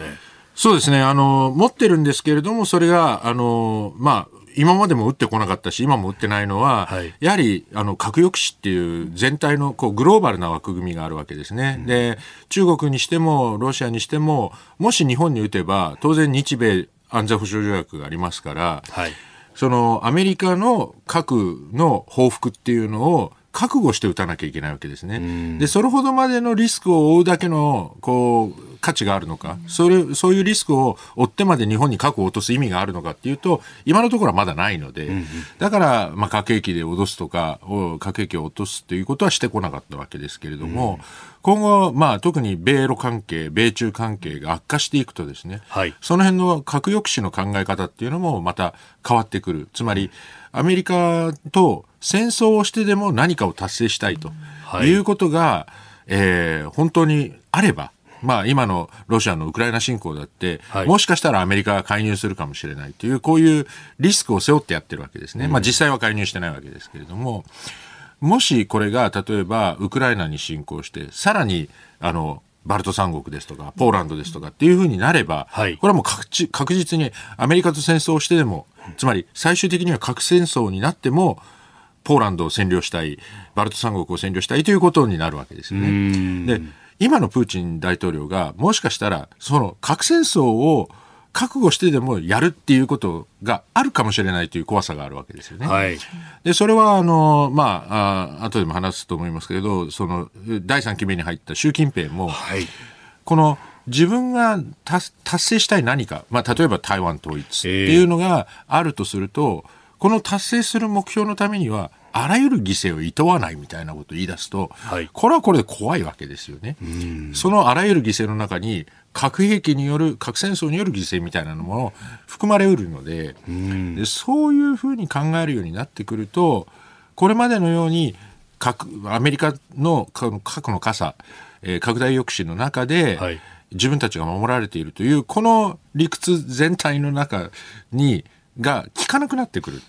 [SPEAKER 4] そうですね。あの、持ってるんですけれども、それが、あの、まあ、今までも打ってこなかったし、今も打ってないのは、はい、やはりあの核抑止っていう全体のこうグローバルな枠組みがあるわけですね、うん、で中国にしてもロシアにしても、もし日本に打てば、当然、日米安全保障条約がありますから、はい、そのアメリカの核の報復っていうのを覚悟して打たなきゃいけないわけですね。で、それほどまでのリスクを負うだけの、こう、価値があるのか、それ、そういうリスクを負ってまで日本に核を落とす意味があるのかっていうと、今のところはまだないので、だから、まあ、核兵器で脅すとか、核兵器を落とすっていうことはしてこなかったわけですけれども、今後、まあ、特に米ロ関係、米中関係が悪化していくとですね、はい、その辺の核抑止の考え方っていうのもまた変わってくる。つまり、アメリカと戦争をしてでも何かを達成したいとい。うことが、はい、えー、本当にあれば、まあ、今のロシアのウクライナ侵攻だって、はい、もしかしたらアメリカが介入するかもしれないという、こういうリスクを背負ってやってるわけですね。うん、まあ、実際は介入してないわけですけれども、もしこれが例えばウクライナに侵攻して、さらにあのバルト三国ですとか、ポーランドですとかっていうふうになれば、はい、これはもう確実にアメリカと戦争をしてでも、つまり最終的には核戦争になっても、ポーランドを占領したい、バルト三国を占領したいということになるわけですよね。で、今のプーチン大統領が、もしかしたら、その核戦争を覚悟してでもやるっていうことがあるかもしれないという怖さがあるわけですよね。はい、で、それは、あの、まあ、あ後でも話すと思いますけれど、その、第3期目に入った習近平も、はい、この、自分が達成したい何か、まあ、例えば台湾統一っていうのがあるとすると、えーこの達成する目標のためには、あらゆる犠牲をいとわないみたいなことを言い出すと、はい、これはこれで怖いわけですよね。そのあらゆる犠牲の中に、核兵器による、核戦争による犠牲みたいなのも含まれうるので、でそういうふうに考えるようになってくると、これまでのように核、アメリカの核の傘、えー、拡大抑止の中で、はい、自分たちが守られているという、この理屈全体の中に、が効かなくなってくる、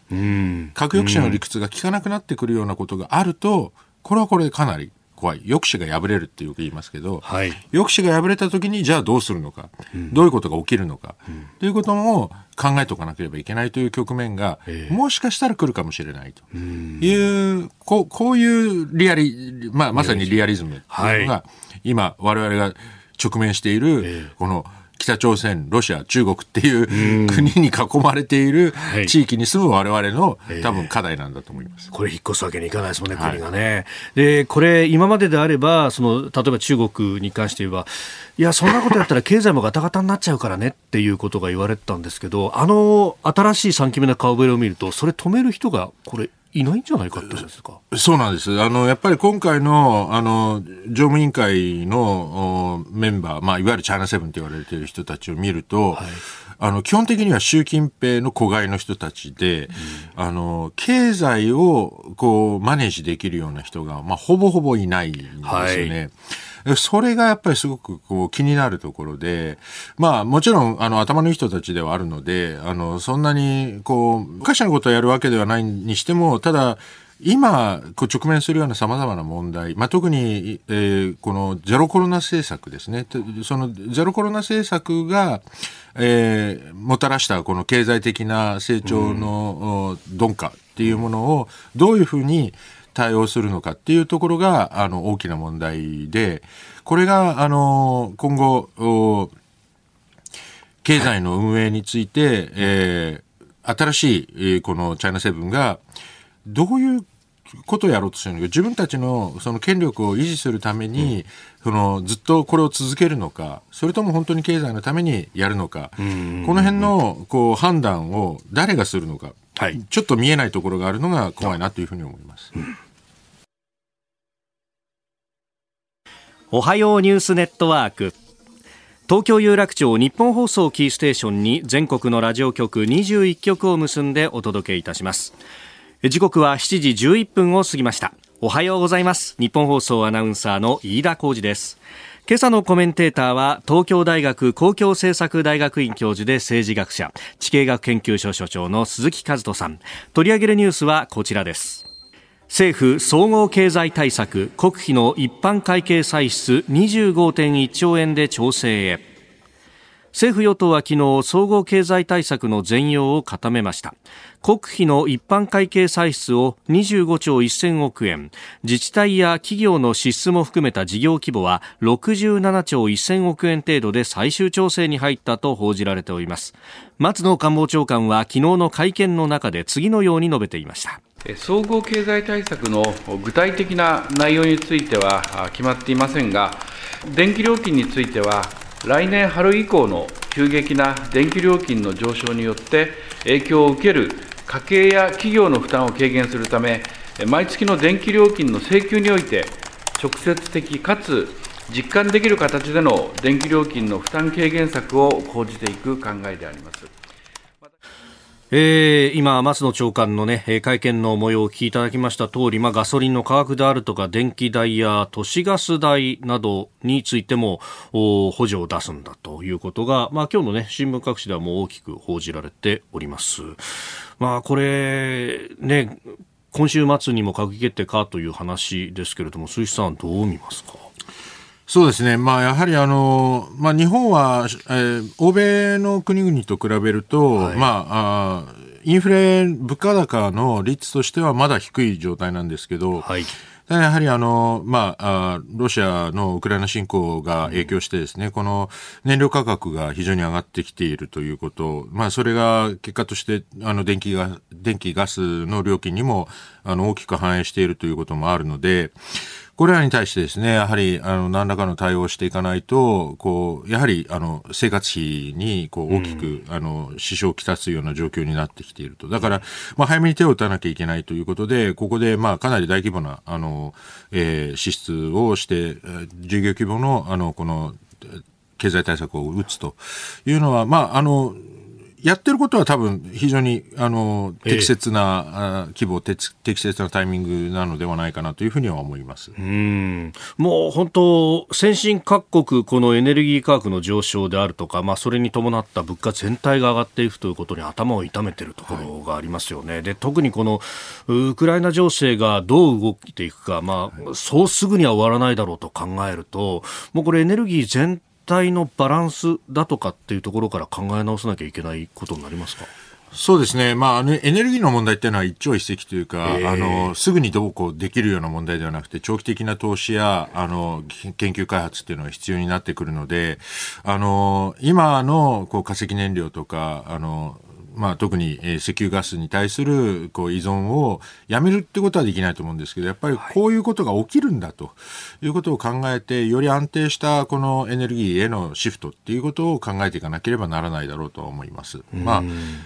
[SPEAKER 4] 核抑止の理屈が効かなくなってくるようなことがあると、これはこれでかなり怖い。抑止が破れるってよく言いますけど、はい、抑止が破れた時にじゃあどうするのか、うん、どういうことが起きるのか、うん、ということも考えておかなければいけないという局面が、えー、もしかしたら来るかもしれないと。いう、うこうこういうリアリ、まあ、まさにリアリズムっていうのが、はい、今我々が直面している、この、北朝鮮、ロシア、中国っていう国に囲まれている地域に住む我々の多分課題なんだと思います。
[SPEAKER 5] これ引っ越すわけにいかないですもんね、国がね。はい、で、これ今までであれば、その、例えば中国に関して言えば、いや、そんなことやったら経済もガタガタになっちゃうからねっていうことが言われてたんですけど、あの新しい3期目の顔ぶれを見ると、それ止める人が、これ、いないんじゃないかってですか？
[SPEAKER 4] そうなんです。あの、やっぱり今回の、あの、常務委員会のメンバー、まあ、いわゆるチャイナセブンと言われている人たちを見ると、はい、あの、基本的には習近平の子飼いの人たちで、うん、あの、経済を、こう、マネージできるような人が、まあ、ほぼほぼいないんですよね。はいそれがやっぱりすごくこう気になるところで、まあもちろんあの頭のいい人たちではあるので、あのそんなにこう、昔のことをやるわけではないにしても、ただ、今、直面するようなさまざまな問題、まあ、特に、えー、このゼロコロナ政策ですね。そのゼロコロナ政策が、えー、もたらしたこの経済的な成長の鈍化っていうものをどういうふうに対応するのかっていうところが、あの、大きな問題で、これが、あの、今後、経済の運営について、えー、新しい、このチャイナセブンが、どういうことをやろうとしてるのか自分たちのその権力を維持するために、うん、そのずっとこれを続けるのかそれとも本当に経済のためにやるのか、この辺のこう判断を誰がするのか、はい、ちょっと見えないところがあるのが怖いなというふうに思います。うん
[SPEAKER 1] おはようニュースネットワーク。東京有楽町日本放送キーステーションに全国のラジオ局21局を結んでお届けいたします。時刻は7時11分を過ぎました。おはようございます。日本放送アナウンサーの飯田浩二です。今朝のコメンテーターは東京大学公共政策大学院教授で政治学者地形学研究所所長の鈴木和人さん。取り上げるニュースはこちらです。政府総合経済対策国費の一般会計歳出25.1兆円で調整へ。政府与党は昨日総合経済対策の全容を固めました。国費の一般会計歳出を25兆1000億円。自治体や企業の支出も含めた事業規模は67兆1000億円程度で最終調整に入ったと報じられております。松野官房長官は昨日の会見の中で次のように述べていました。
[SPEAKER 6] 総合経済対策の具体的な内容については決まっていませんが電気料金については来年春以降の急激な電気料金の上昇によって影響を受ける家計や企業の負担を軽減するため、毎月の電気料金の請求において、直接的かつ実感できる形での電気料金の負担軽減策を講じていく考えであります。
[SPEAKER 1] えー、今、松野長官の、ね、会見の模様をお聞きいただきました通り、まあ、ガソリンの価格であるとか電気代や都市ガス代などについても補助を出すんだということが、まあ、今日の、ね、新聞各紙ではもう大きく報じられております。まあ、これ、ね、今週末にも閣議決定かという話ですけれども、鈴木さん、どう見ますか？
[SPEAKER 4] そうですね、まあ、やはりあの、まあ、日本は、えー、欧米の国々と比べると、はい、まああ、インフレ、物価高の率としてはまだ低い状態なんですけど、はい。やはりあの、まあ、ロシアのウクライナ侵攻が影響してですね、この燃料価格が非常に上がってきているということ、まあ、それが結果として、あの、電気が、電気ガスの料金にも、あの、大きく反映しているということもあるので、これらに対してですね、やはり、あの、何らかの対応をしていかないと、こう、やはり、あの、生活費に、こう、大きく、うん、あの、支障をきたすような状況になってきていると。だから、まあ、早めに手を打たなきゃいけないということで、ここで、まあ、かなり大規模な、あの、えー、支出をして、事業規模の、あの、この、経済対策を打つというのは、まあ、あの、やってることは多分非常にあの適切な、え規模適切なタイミングなのではないかなというふうには思います。
[SPEAKER 1] うん。もう本当、先進各国、このエネルギー価格の上昇であるとか、まあ、それに伴った物価全体が上がっていくということに頭を痛めているところがありますよね、はい、で特にこのウクライナ情勢がどう動いていくか、まあ、そうすぐには終わらないだろうと考えると、もうこれ、エネルギー全体のバランスだとかっていうところから考え直さなきゃいけないことになりますか？
[SPEAKER 4] そうですね。まあ、あの、エネルギーの問題っていうのは一朝一夕というか、えー、あの、すぐにどうこうできるような問題ではなくて、長期的な投資や、あの、研究開発っていうのが必要になってくるので、あの、今の、こう、化石燃料とか、あの、まあ、特に、えー、石油ガスに対するこう依存をやめるってことはできないと思うんですけどやっぱりこういうことが起きるんだということを考えてより安定したこのエネルギーへのシフトっていうことを考えていかなければならないだろうと思います。まあ、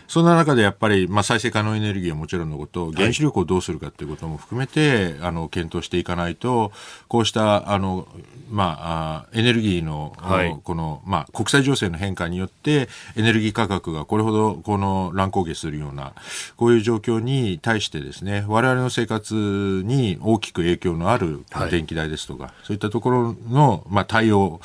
[SPEAKER 4] そんな中でやっぱり、まあ、再生可能エネルギーはもちろんのこと原子力をどうするかということも含めて、あの検討していかないとこうしたあの、まあ、エネルギーの、はい、この、まあ、国際情勢の変化によってエネルギー価格がこれほどこの乱高下するような、こういう状況に対してですね、我々の生活に大きく影響のある電気代ですとか、はい、そういったところの、まあ、対応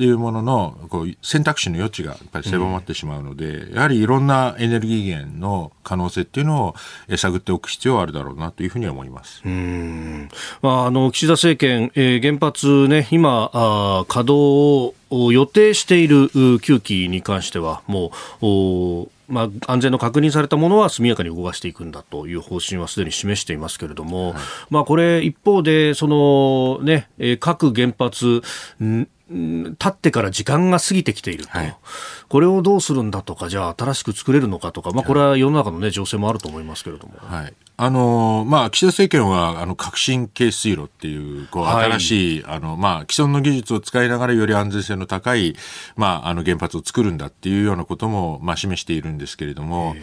[SPEAKER 4] っていうもののこう選択肢の余地がやっぱり狭まってしまうので、うん、やはりいろんなエネルギー源の可能性っていうのを探っておく必要はあるだろうなというふうに思います。
[SPEAKER 1] うん。まあ、あの岸田政権、えー、原発ね今あ稼働を予定している9基に関してはもうまあ、安全の確認されたものは速やかに動かしていくんだという方針はすでに示していますけれども、はい、まあ、これ、一方でその、ね、各原発、立ってから時間が過ぎてきていると、はい、これをどうするんだとか、じゃあ新しく作れるのかとか、まあ、これは世の中の、ね、情勢もあると思いますけれども。
[SPEAKER 4] はい。あのまあ、岸田政権はあの革新系水路っていうこう新しい、はい、あのまあ、既存の技術を使いながらより安全性の高い、まあ、あの原発を作るんだっていうようなことも、まあ、示しているんですけれども。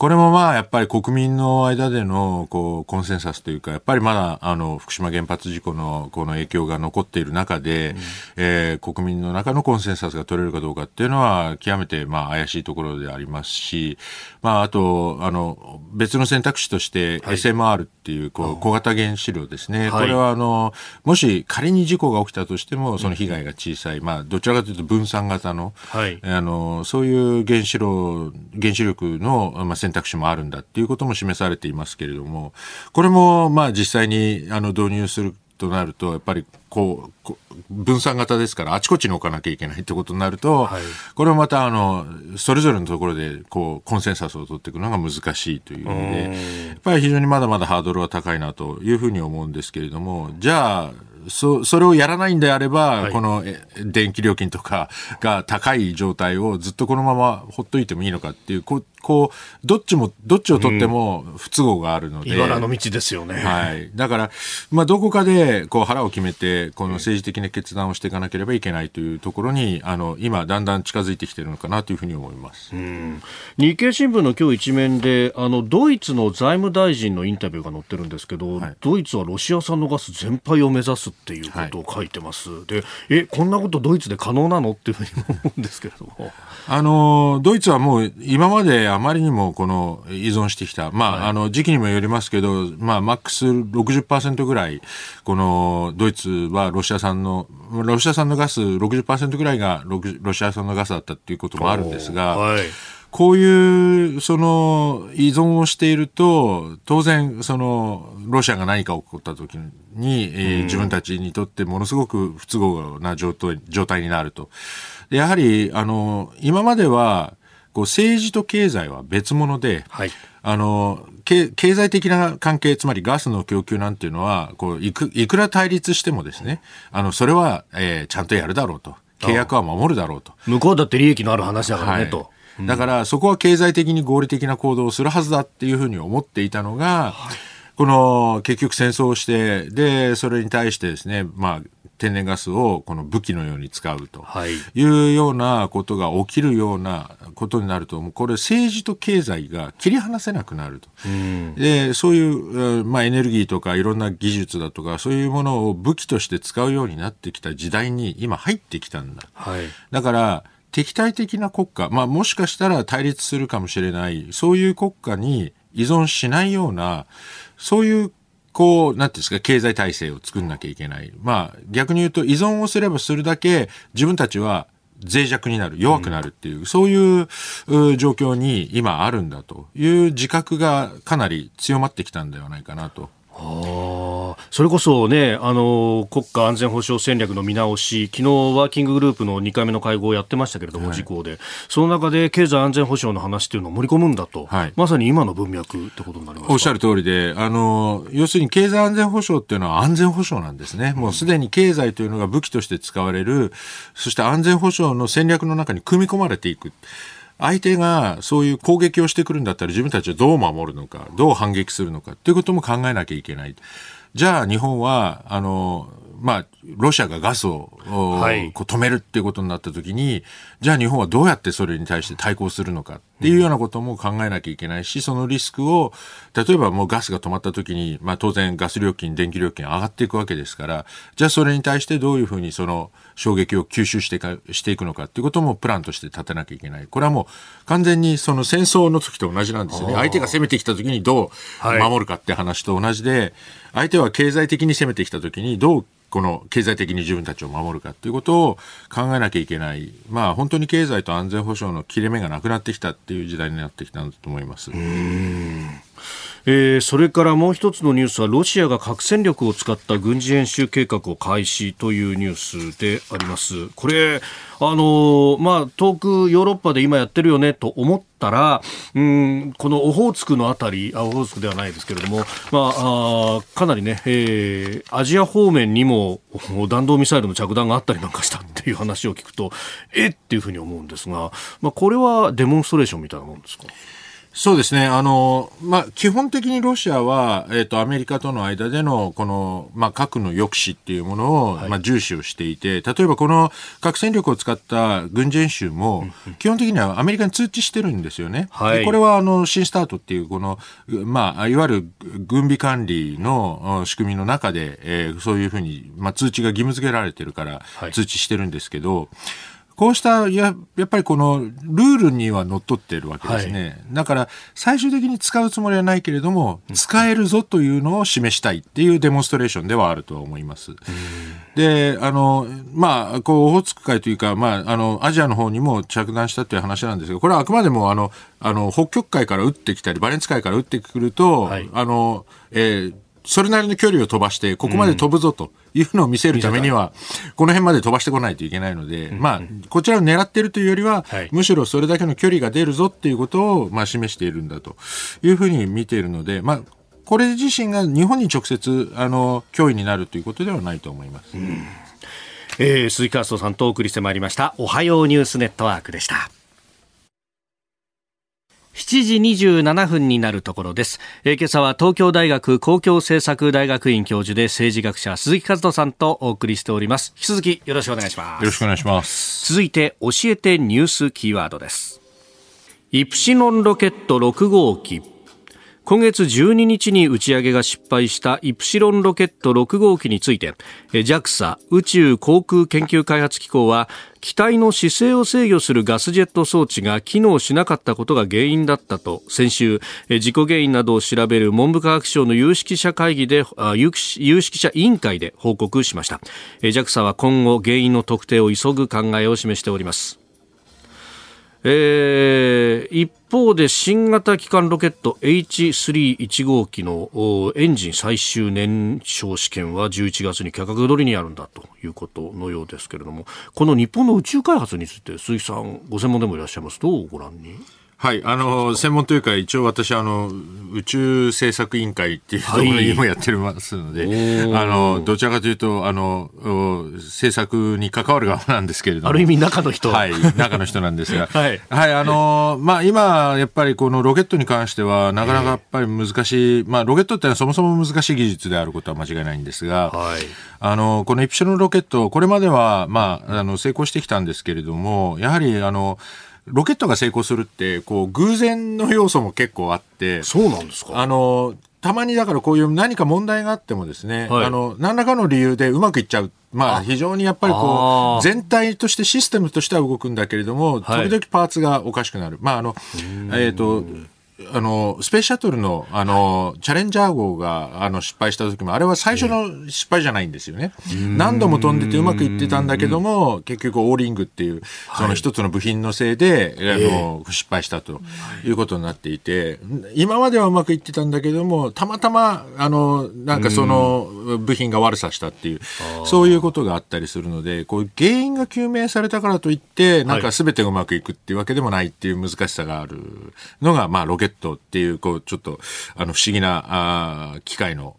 [SPEAKER 4] これもまあやっぱり国民の間でのこうコンセンサスというかやっぱりまだあの福島原発事故のこの影響が残っている中で、うん、えー、国民の中のコンセンサスが取れるかどうかっていうのは極めてまあ怪しいところでありますし、まあ、あとあの別の選択肢として SMR っていうこう小型原子炉ですね、これはあのもし仮に事故が起きたとしてもその被害が小さい、まあ、どちらかというと分散型の,、あのそういう原子炉原子力の、まあ、選択肢もあるんだっていうことも示されていますけれどもこれもまあ実際にあの導入するとなるとやっぱりこう分散型ですからあちこちに置かなきゃいけないってことになると、はい、これをまたあのそれぞれのところでこうコンセンサスを取っていくのが難しいという意味でやっぱり非常にまだまだハードルは高いなというふうに思うんですけれどもじゃあそそれをやらないんであれば、はい、この電気料金とかが高い状態をずっとこのままほっといてもいいのかっていうここうどっちもどっちを取っても不都合があるので、
[SPEAKER 1] うん、の道ですよね、
[SPEAKER 4] はい、だから、まあ、どこかでこう腹を決めてこの政治的な決断をしていかなければいけないというところにあの今だんだん近づいてきているのかなというふうに思います、うん、
[SPEAKER 1] 日経新聞の今日一面であのドイツの財務大臣のインタビューが載ってるんですけど、はい、ドイツはロシア産のガス全廃を目指すっていうことを書いてます、はい、でえこんなことドイツで可能なの？っていうふうに思うんですけれど。も
[SPEAKER 4] あのドイツはもう今まであまりにもこの依存してきた、まあ、はい、あの時期にもよりますけど、まあ、マックス60%ぐらいこのドイツはロシア産のロシア産のガス60%ぐらいがロシア産のガスだったっていうこともあるんですが。はいこういうその依存をしていると当然そのロシアが何か起こった時に、えー、自分たちにとってものすごく不都合な状態になると。やはりあの今まではこう政治と経済は別物で、はい、あの経済的な関係つまりガスの供給なんていうのはこういくいくら対立してもですねあのそれは、えー、ちゃんとやるだろうと。契約は守るだろうと。
[SPEAKER 1] 向こうだって利益のある話だからね、はい、と。
[SPEAKER 4] だからそこは経済的に合理的な行動をするはずだっていうふうに思っていたのが、はい、この結局戦争をしてでそれに対してですね、まあ、天然ガスをこの武器のように使うというようなことが起きるようなことになると、これ政治と経済が切り離せなくなると。で、そういう、まあ、エネルギーとかいろんな技術だとか、そういうものを武器として使うようになってきた時代に今入ってきたんだ。はい、だから、敵対的な国家、まあ、もしかしたら対立するかもしれない、そういう国家に依存しないような、そういうこう、なんていうんですか、経済体制を作んなきゃいけない。まあ、逆に言うと依存をすればするだけ自分たちは脆弱になる、弱くなるっていう、うん、そういう状況に今あるんだという自覚がかなり強まってきたんではないかなと
[SPEAKER 1] あそれこそね、あの国家安全保障戦略の見直し、昨日ワーキンググループの2回目の会合をやってましたけれども、はい、事項で、その中で経済安全保障の話っていうのを盛り込むんだと、はい、まさに今の文脈ってことになります
[SPEAKER 4] おっしゃる通りで、あの要するに経済安全保障っていうのは安全保障なんですね、もうすでに経済というのが武器として使われる、そして安全保障の戦略の中に組み込まれていく。相手がそういう攻撃をしてくるんだったら自分たちはどう守るのか、どう反撃するのかということも考えなきゃいけない。じゃあ日本は、あの、まあ、ロシアがガスを、はい、こう止めるっていうことになったときに、じゃあ日本はどうやってそれに対して対抗するのかっていうようなことも考えなきゃいけないし、そのリスクを、例えばもうガスが止まったときに、まあ当然ガス料金、電気料金上がっていくわけですから、じゃあそれに対してどういうふうにその衝撃を吸収してかしていくのかっていうこともプランとして立てなきゃいけない。これはもう完全にその戦争の時と同じなんですよね。相手が攻めてきた時にどう守るかって話と同じで、相手は経済的に攻めてきた時にどうこの経済的に自分たちを守るかということを考えなきゃいけない、まあ、本当に経済と安全保障の切れ目がなくなってきたっていう時代になってきたんだと思います。
[SPEAKER 1] えー、それからもう一つのニュースはロシアが核戦力を使った軍事演習計画を開始というニュースであります。これあのー、まあ、遠くヨーロッパで今やってるよねと思ったら、うん、このオホーツクのあたり、あオホーツクではないですけれども、まあ、あかなりね、えー、アジア方面にも弾道ミサイルの着弾があったりなんかしたっていう話を聞くと、えっていうふうに思うんですが、まあ、これはデモンストレーションみたいなもんですか？
[SPEAKER 4] そうですね。あの、まあ、基本的にロシアは、えっ、ー、と、アメリカとの間での、この、まあ、核の抑止っていうものを、はい、まあ、重視をしていて、例えばこの核戦力を使った軍事演習も、基本的にはアメリカに通知してるんですよね。はい、これは、あの、新スタートっていう、この、まあ、いわゆる軍備管理の仕組みの中で、えー、そういうふうに、まあ、通知が義務付けられてるから、通知してるんですけど、はいこうしたややっぱりこのルールにはのっとっているわけですね、はい、だから最終的に使うつもりはないけれども、使えるぞというのを示したいっていうデモンストレーションではあると思います。で、あの、まあ、こう、オホーツク海というか、まあ、あの、アジアの方にも着弾したという話なんですが、これはあくまでも、あの、あの、北極海から撃ってきたり、バレンツ海から撃ってくると、はい、あの、えー、それなりの距離を飛ばして、ここまで飛ぶぞというのを見せるためには、この辺まで飛ばしてこないといけないので、まあ、こちらを狙っているというよりは、むしろそれだけの距離が出るぞっていうことを、まあ、示しているんだというふうに見ているので、まあ、これ自身が日本に直接、あの、脅威になるということではないと思います。うん
[SPEAKER 1] えー、鈴木和人さんとお送りしてまいりました。おはようニュースネットワークでした。7時27分になるところです、えー、今朝は東京大学公共政策大学院教授で政治学者鈴木和人さんとお送りしております。引き続きよろしくお願いします。
[SPEAKER 4] よろしくお願いします。
[SPEAKER 1] 続いて教えてニュースキーワードです。イプシロンロケット6号機今月12日に打ち上げが失敗したイプシロンロケット6号機について JAXA 宇宙航空研究開発機構は機体の姿勢を制御するガスジェット装置が機能しなかったことが原因だったと先週事故原因などを調べる文部科学省の有識者会議で有識者委員会で報告しました。JAXA は今後原因の特定を急ぐ考えを示しております。えー、一方で新型機関ロケット H31 号機のエンジン最終燃焼試験は11月に価格取りにあるんだということのようですけれどもこの日本の宇宙開発について鈴木さんご専門でもいらっしゃいます。どうご覧に？
[SPEAKER 4] はい、あの、専門というか、一応私、あの、宇宙政策委員会っていうところにもやってますので、はい、あの、どちらかというと、あの、政策に関わる側なんですけれども。
[SPEAKER 1] ある意味中の人。
[SPEAKER 4] はい、中の人なんですが、*laughs* はい、はい、あの、まあ、今、やっぱりこのロケットに関しては、なかなかやっぱり難しい、まあ、ロケットってのはそもそも難しい技術であることは間違いないんですが、はい、あの、このイプシロンロケット、これまでは、まあ、あの、成功してきたんですけれども、やはり、あの、ロケットが成功するって、こう、偶然の要素も結構あって、
[SPEAKER 1] そうなんですか？
[SPEAKER 4] あの、たまにだからこういう何か問題があってもですね、はい、あの、何らかの理由でうまくいっちゃう。まあ、非常にやっぱりこう、全体としてシステムとしては動くんだけれども、時々パーツがおかしくなる。まあ、あの、えっ、ー、と、あの、スペースシャトルの、あの、チャレンジャー号が、あの、失敗した時も、あれは最初の失敗じゃないんですよね。何度も飛んでてうまくいってたんだけども、結局オーリングっていう、その一つの部品のせいで、あの、失敗したということになっていて、今まではうまくいってたんだけども、たまたま、あの、なんかその、部品が悪さしたっていう、そういうことがあったりするので、こう、原因が究明されたからといって、なんか全てうまくいくっていうわけでもないっていう難しさがあるのが、まあ、ロケットトっていう、こう、ちょっと、あの、不思議な、あ機械の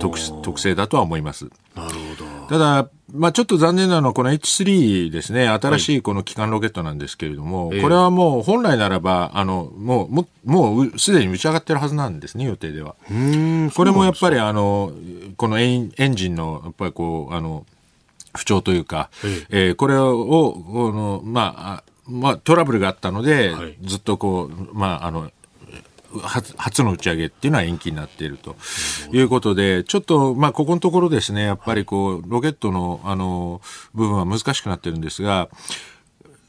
[SPEAKER 4] 特特性だとは思います。
[SPEAKER 1] なるほ
[SPEAKER 4] ど。ただ、まあちょっと残念なのはこの H3 ですね。新しいこの基幹ロケットなんですけれども、はい、これはもう本来ならば、あの、もう、ももうすでに打ち上がってるはずなんですね、予定では。これもやっぱりあの、このエンエンジンの、やっぱりこう、あの、不調というか、えー、これを、この、まあ、まあ、トラブルがあったので、はい、ずっとこう、まあ、あの、初初の打ち上げっていうのは延期になっていると。いうことで、ちょっと、まあ、ここのところですね、やっぱりこう、ロケットの、あの、部分は難しくなってるんですが、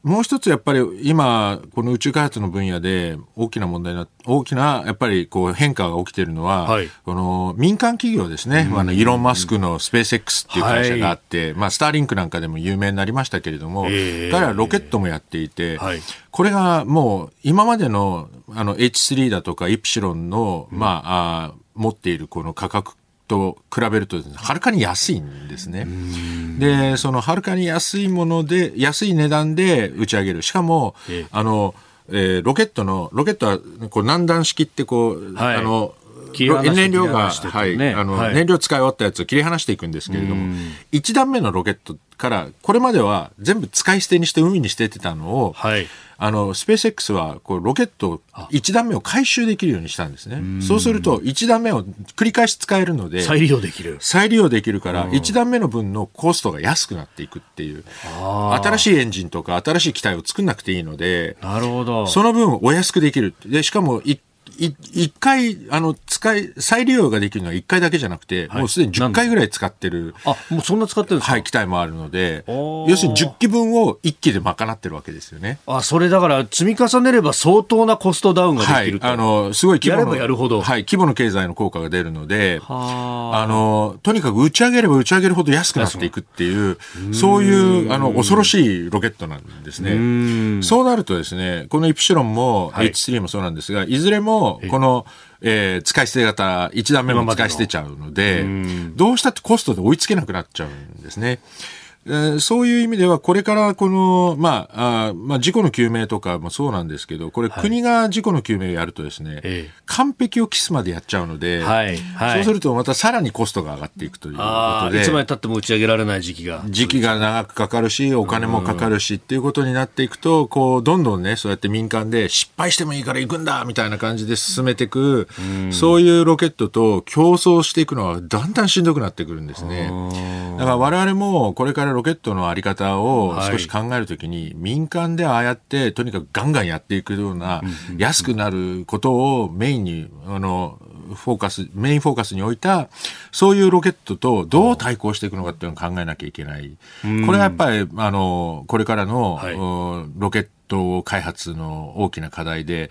[SPEAKER 4] もう一つやっぱり今、この宇宙開発の分野で大きな問題な、大きなやっぱりこう変化が起きているのは、はい、この民間企業ですね。あの、イーロン・マスクのスペース X っていう会社があって、はい、まあ、スターリンクなんかでも有名になりましたけれども、えー、彼はロケットもやっていて、はい、これがもう今までのあの H3 だとかイプシロンの、まあ、あ持っているこの価格と比べると、はるかに安いんですね。で、そのはるかに安いもので、安い値段で打ち上げる。しかも、あの、えー、ロケットの、ロケットはこう何段式ってこう、はい、あの、燃料が、はい、あの、はい、燃料使い終わったやつを切り離していくんですけれども、1段目のロケットから、これまでは全部使い捨てにして海に捨ててたのを、はい、あの、スペース X は、こう、ロケット1段目を回収できるようにしたんですね。そうすると、1段目を繰り返し使えるので、
[SPEAKER 1] 再利用できる。
[SPEAKER 4] 再利用できるから、1段目の分のコストが安くなっていくっていう、新しいエンジンとか新しい機体を作んなくていいので、
[SPEAKER 1] なるほど。
[SPEAKER 4] その分お安くできる。で、しかも1一回、あの、使い、再利用ができるのは一回だけじゃなくて、はい、もうすでに10回ぐらい使ってる。
[SPEAKER 1] あ、もうそんな使ってるんですか？
[SPEAKER 4] はい、機体もあるので、要するに10機分を1機で賄ってるわけですよね。
[SPEAKER 1] あ、それだから積み重ねれば相当なコストダウンができる
[SPEAKER 4] はい、あの、すごい規模の。
[SPEAKER 1] やるほど。
[SPEAKER 4] はい、規模の経済の効果が出るので、あの、とにかく打ち上げれば打ち上げるほど安くなっていくっていう、そういう、あの、恐ろしいロケットなんですね。そうなるとですね、このイプシロンも H3 もそうなんですが、いずれも、この、えー、使い捨て型、1段目も使い捨てちゃうので、どうしたってコストで追いつけなくなっちゃうんですね。えー、そういう意味では、これからこの、まあ、あまあ、事故の究明とかもそうなんですけど、これ、国が事故の究明をやるとですね、はい、完璧を期すまでやっちゃうので、はいはい、そうするとまたさらにコストが上がっていくということで、
[SPEAKER 1] いつまで経っても打ち上げられない時期が。
[SPEAKER 4] 時期が長くかかるし、お金もかかるしっていうことになっていくと、こう、どんどんね、そうやって民間で失敗してもいいから行くんだみたいな感じで進めていく、うそういうロケットと競争していくのはだんだんしんどくなってくるんですね。だから我々もこれからロケットのあり方を少し考えるときに、はい、民間でああやってとにかくガンガンやっていくような、安くなることをメインに、あの、フォーカス、メインフォーカスに置いた、そういうロケットとどう対抗していくのかっていうのを考えなきゃいけない。これがやっぱり、あの、これからの、はい、ロケット開発の大きな課題で、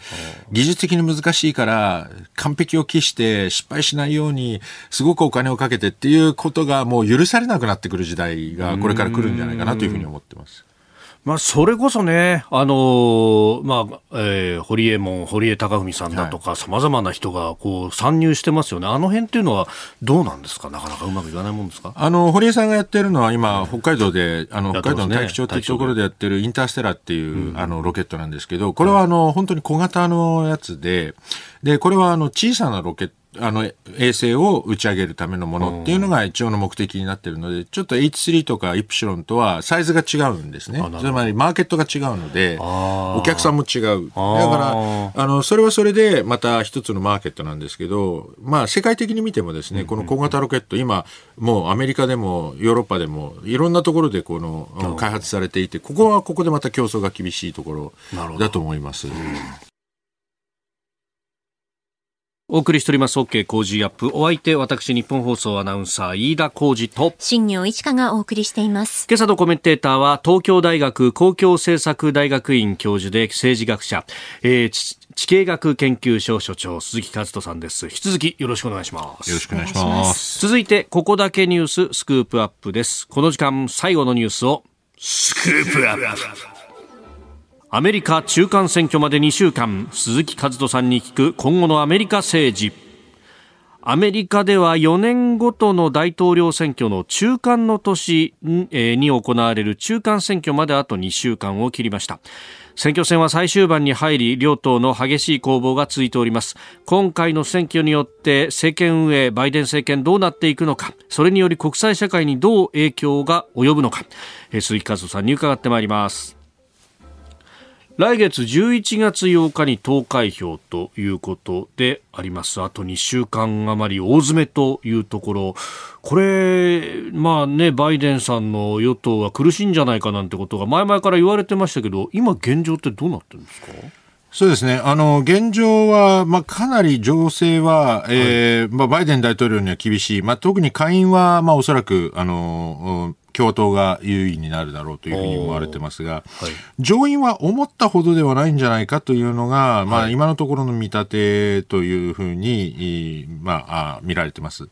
[SPEAKER 4] 技術的に難しいから、完璧を期して失敗しないように、すごくお金をかけてっていうことがもう許されなくなってくる時代がこれから来るんじゃないかなというふうに思ってます。
[SPEAKER 1] まあ、それこそね、あのー、まあ、えー、堀江門、堀江貴文さんだとか、さまざまな人が、こう、参入してますよね。あの辺っていうのは、どうなんですか？なかなかうまくいかないもんですか？
[SPEAKER 4] あの、堀江さんがやってるのは、今、北海道で、あの、北海道の大気町っていうところでやってるインターステラっていう、うん、あの、ロケットなんですけど、これは、あの、本当に小型のやつで、で、これは、あの、小さなロケット、あの、衛星を打ち上げるためのものっていうのが一応の目的になってるので、ちょっと H3 とかイプシロンとはサイズが違うんですね。つまりマーケットが違うので、お客さんも違う。だから、あの、それはそれでまた一つのマーケットなんですけど、まあ世界的に見てもですね、この小型ロケット、今、もうアメリカでもヨーロッパでもいろんなところでこの開発されていて、ここはここでまた競争が厳しいところだと思います。
[SPEAKER 1] お送りしております。OK 工事アップ。お相手私日本放送アナウンサー飯田浩二と。
[SPEAKER 3] 新業一華がお送りしています。
[SPEAKER 1] 今朝のコメンテーターは東京大学公共政策大学院教授で政治学者、えー、地形学研究所所長鈴木和人さんです。引き続きよろしくお願いします。
[SPEAKER 4] よろしくお願いします。
[SPEAKER 1] 続いてここだけニューススクープアップです。この時間最後のニュースをスクープアップアメリカ中間選挙まで2週間。鈴木和人さんに聞く今後のアメリカ政治。アメリカでは4年ごとの大統領選挙の中間の年に行われる中間選挙まであと2週間を切りました。選挙戦は最終盤に入り両党の激しい攻防が続いております。今回の選挙によって政権運営バイデン政権どうなっていくのかそれにより国際社会にどう影響が及ぶのか。鈴木和人さんに伺ってまいります。来月11月8日に投開票ということであります。あと2週間余り大詰めというところ。これ、まあね、バイデンさんの与党は苦しいんじゃないかなんてことが前々から言われてましたけど、今現状ってどうなってるんですか？
[SPEAKER 4] そうですね。あの、現状は、まあ、かなり情勢は、えー、はい、まあ、バイデン大統領には厳しい。まあ、特に下院は、まあ、おそらく、あの、共和党が優位になるだろうというふうに思われてますが、はい、上院は思ったほどではないんじゃないかというのが、まあ、今のところの見立てというふうに、まあ、見られてます。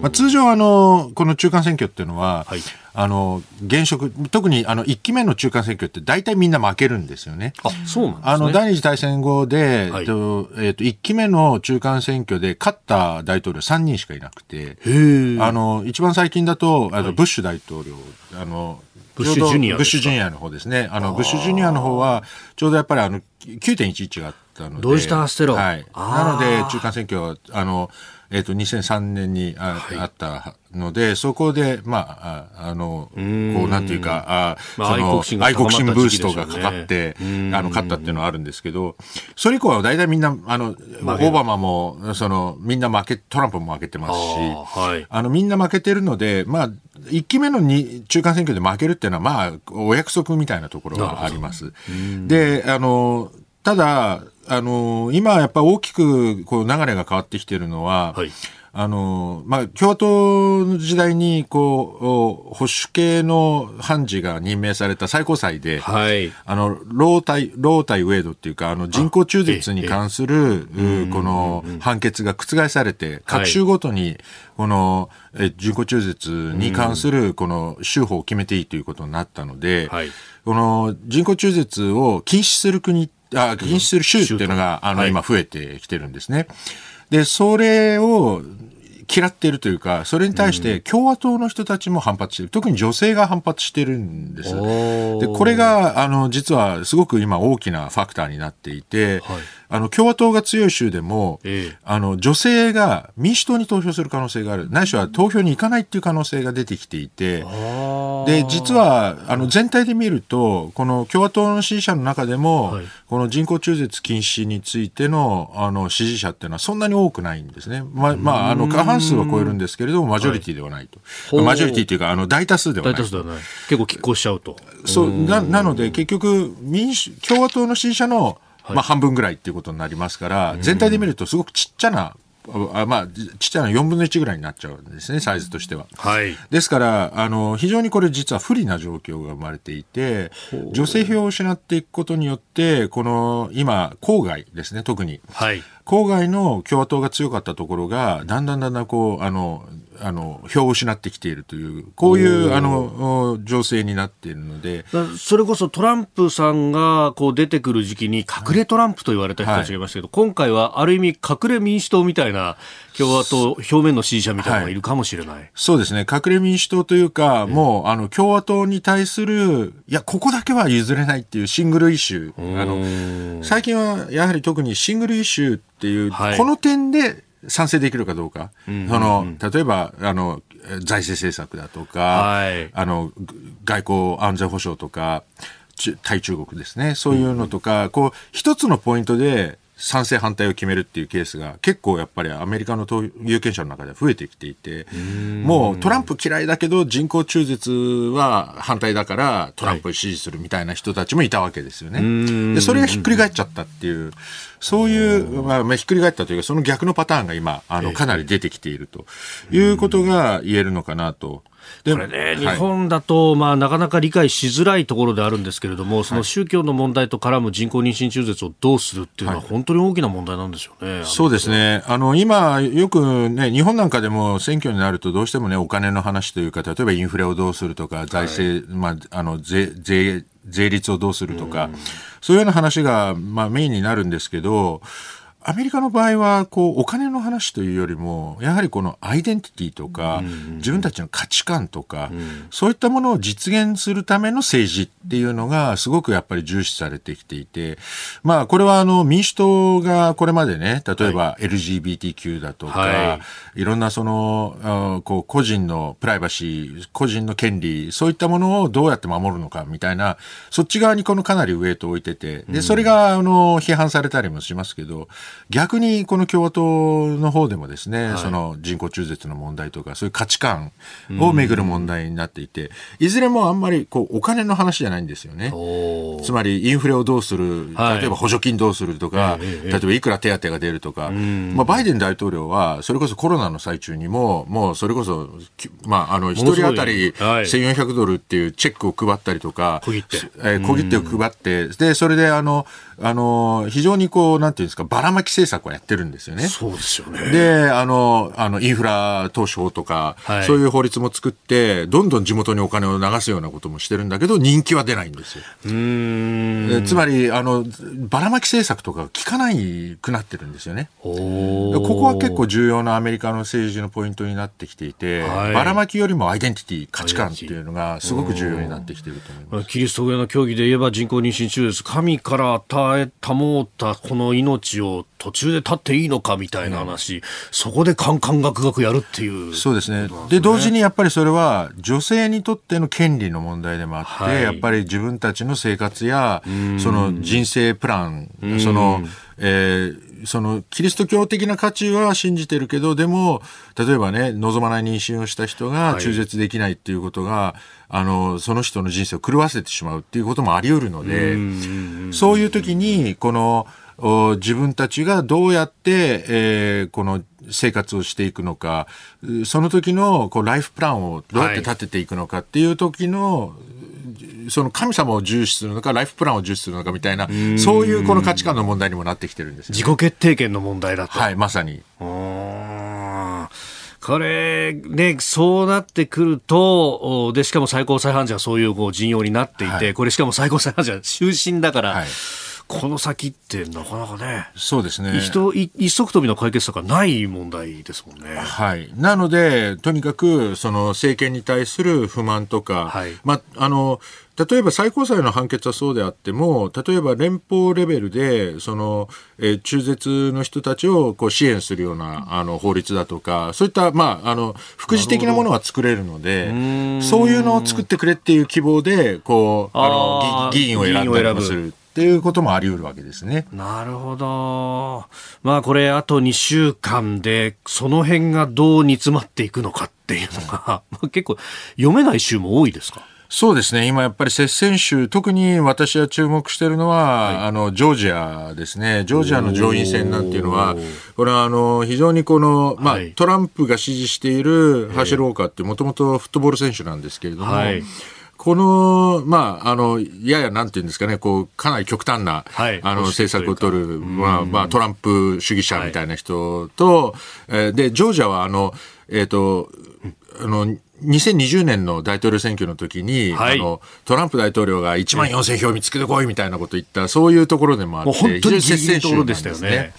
[SPEAKER 4] まあ、通常あの、この中間選挙っていうのは、はいあの現職、特にあの1期目の中間選挙って大体みんな負けるんですよね。
[SPEAKER 5] あそうなん、ね、
[SPEAKER 4] あの第二次大戦後で、はい、えっとえっと、1期目の中間選挙で勝った大統領3人しかいなくて、あの一番最近だとあの、ブッシュ大統領、あの
[SPEAKER 5] ブッシュジュニア
[SPEAKER 4] ブッシュジュニアの方ですね。あのブッシュジュニアの方はちょうどやっぱりあの9.11があったので、
[SPEAKER 5] 同時多発テロ。
[SPEAKER 4] はい。なので中間選挙はあのえっ、ー、と、2003年にあはい、あったので、そこで、まあ、あの、こう、なんていうか、あ
[SPEAKER 5] まあ、その
[SPEAKER 4] 愛国心ブーストがかかって、あの、勝ったっていうのはあるんですけど、それ以降は大体みんな、あの、オバマも、その、みんな負け、トランプも負けてますし、あ,、はい、あの、みんな負けてるので、まあ、1期目のに中間選挙で負けるっていうのは、まあ、お約束みたいなところがあります。で、あの、ただ、あの今やっぱ大きくこう流れが変わってきているのは、はい、あのまあ、共和党の時代にこう保守系の判事が任命された最高裁で、はい、あのロー対ロー対ウェイドっていうかあの人工中絶に関するこの判決が覆されて各州ごとにこの人工中絶に関するこの州法を決めていいということになったので、はい、この人工中絶を禁止する国あ禁止する州っていうのが、あの、今増えてきてるんですね。で、それを、嫌っているというか、それに対して共和党の人たちも反発している。特に女性が反発してるんです。で、これが、あの、実はすごく今大きなファクターになっていて、はい、あの、共和党が強い州でも、ええ、あの、女性が民主党に投票する可能性がある。ないしは投票に行かないっていう可能性が出てきていて、で、実は、あの、全体で見ると、この共和党の支持者の中でも、はい、この人工中絶禁止についての、あの、支持者っていうのはそんなに多くないんですね。ま、まあ、あの、過半数は超えるんですけれども、マジョリティではないと。はい、マジョリティというか、あの、大多数ではない。大多数ではない。
[SPEAKER 5] 結構拮抗しちゃうと。
[SPEAKER 4] そう、な、なので、結局、民主、共和党の支持者の、まあ、半分ぐらいっていうことになりますから、全体で見るとすごくちっちゃなあまあ、ちっちゃな4分の1ぐらいになっちゃうんですね、サイズとしては。はい、ですから、あの、非常にこれ実は不利な状況が生まれていて、女性票を失っていくことによって、この、今、郊外ですね、特に。はい、郊外の共和党が強かったところが、だんだんだんだんこう、あの、あの票を失ってきているというこういうあの情勢になっているので。
[SPEAKER 5] それこそトランプさんがこう出てくる時期に隠れトランプと言われた人たちがいましたけど、はい、今回はある意味隠れ民主党みたいな共和党表面の支持者みたいなのがい。るかもしれない、はい、
[SPEAKER 4] そうですね。隠れ民主党というか、もうあの共和党に対するいやここだけは譲れないっていうシングルイシュー。あの最近はやはり特にシングルイシューっていう、はい、この点で賛成できるかどうか、その例えばあの財政政策だとか、はい、あの外交安全保障とか対中国ですね。そういうのとか、うん、こう一つのポイントで賛成反対を決めるっていうケースが結構やっぱりアメリカの有権者の中で増えてきていてもうトランプ嫌いだけど人工中絶は反対だからトランプを支持するみたいな人たちもいたわけですよね。でそれがひっくり返っちゃったっていうそういう、まあ、ひっくり返ったというかその逆のパターンが今あのかなり出てきているということが言えるのかなと。
[SPEAKER 5] これね、日本だと、まあ、なかなか理解しづらいところであるんですけれども、その宗教の問題と絡む人工妊娠中絶をどうするっていうのは、本当に大きな問題なんでしょうね、は。い、
[SPEAKER 4] そうですね、あの今、よくね、日本なんかでも選挙になると、どうしてもね、お金の話というか、例えばインフレをどうするとか、財政、はい、まあ、あの税税税率をどうするとか、そういうような話が、まあ、メインになるんですけど、アメリカの場合はこうお金の話というよりもやはりこのアイデンティティとか、自分たちの価値観とか、そういったものを実現するための政治っていうのがすごくやっぱり重視されてきていてまあこれはあの民主党がこれまでね例えば LGBTQ だとか、はい、いろんなそのこう個人のプライバシー個人の権利そういったものをどうやって守るのかみたいなそっち側にこのかなりウエイトを置いててでそれがあの批判されたりもしますけど逆にこの共和党の方でもですね、はい、その人工中絶の問題とか、そういう価値観をめぐる問題になっていて、いずれもあんまりこうお金の話じゃないんですよね。つまりインフレをどうする、例えば補助金どうするとか、はい、例えばいくら手当が出るとか、まあ、バイデン大統領は、それこそコロナの最中にも、もうそれこそ、まあ、あの、一人当たり1400ドルっていうチェックを配ったりとか、
[SPEAKER 1] 小切手。
[SPEAKER 4] えー、小切手を配って、で、それであの、あの、非常にこう、なんていうんですか、ばらまき政策をやってるんですよね。
[SPEAKER 1] そうですよね。
[SPEAKER 4] で、あの、あの、インフラ投資法とか、はい、そういう法律も作って、どんどん地元にお金を流すようなこともしてるんだけど、人気は出ないんですよ。うんつまり、あの、ばらまき政策とか効かないくなってるんですよね。ここは結構重要なアメリカの政治のポイントになってきていて、はい、ばらまきよりもアイデンティティ、価値観っていうのがすごく重要になってきていると思います。
[SPEAKER 1] キリスト教の教義で言えば人工妊娠中です。神から与え保ったこの命を途中で立っていいのかみたいな話、うん、そこでカンカンガクガクやるっていう、
[SPEAKER 4] ね、そうですね。で同時にやっぱりそれは女性にとっての権利の問題でもあって、はい、やっぱり自分たちの生活やその人生プランその、えーそのキリスト教的な価値は信じてるけどでも例えばね望まない妊娠をした人が中絶できないっていうことが、はい、あのその人の人生を狂わせてしまうっていうこともあり得るのでそういう時にこの自分たちがどうやって、えー、この生活をしていくのか、その時のこうライフプランをどうやって立てていくのかっていう時の、はい、その神様を重視するのか、ライフプランを重視するのかみたいな、そういうこの価値観の問題にもなってきてるんです、
[SPEAKER 1] ね、自己決定権の問題だと。
[SPEAKER 4] はい、まさに。
[SPEAKER 1] これ、ね、そうなってくると、で、しかも最高裁判事はそういうこう陣容になっていて、はい、これしかも最高裁判事は終身だから、はいこの先ってなかなかね、
[SPEAKER 4] そうですね。
[SPEAKER 1] 一一足飛びの解決策がない問題ですもんね。
[SPEAKER 4] はい。なので、とにかく、その政権に対する不満とか、はい、まあ、あの、例えば最高裁の判決はそうであっても、例えば連邦レベルで、その、えー、中絶の人たちをこう支援するようなあの法律だとか、そういった、まあ、あの、副次的なものが作れるので、そういうのを作ってくれっていう希望で、こう、あの、議員を選んだりもする。っていうこともあり得るわけですね。
[SPEAKER 1] なるほど。まあこれあと2週間でその辺がどう煮詰まっていくのかっていうのが、*laughs* まあ、結構読めない週も多いですか？
[SPEAKER 4] そうですね。今やっぱり接戦州、特に私は注目しているのは、はい、あの、ジョージアですね。ジョージアの上院選なんていうのは、これはあの、非常にこの、まあ、はい、トランプが支持しているハシローカーってもともとフットボール選手なんですけれども、はいこの、まあ、あの、ややなんていうんですかね、こう、かなり極端な、はい、あの、政策を取る、まあ、まあ、トランプ主義者みたいな人と、はい、えー、で、ジョージアは、あの、えっ、ー、と、あの、2020年の大統領選挙の時に、はい、あのトランプ大統領が1万4000票見つけてこいみたいなこと言った、そういうところでもあって、
[SPEAKER 1] 本当に接戦州でしたよね。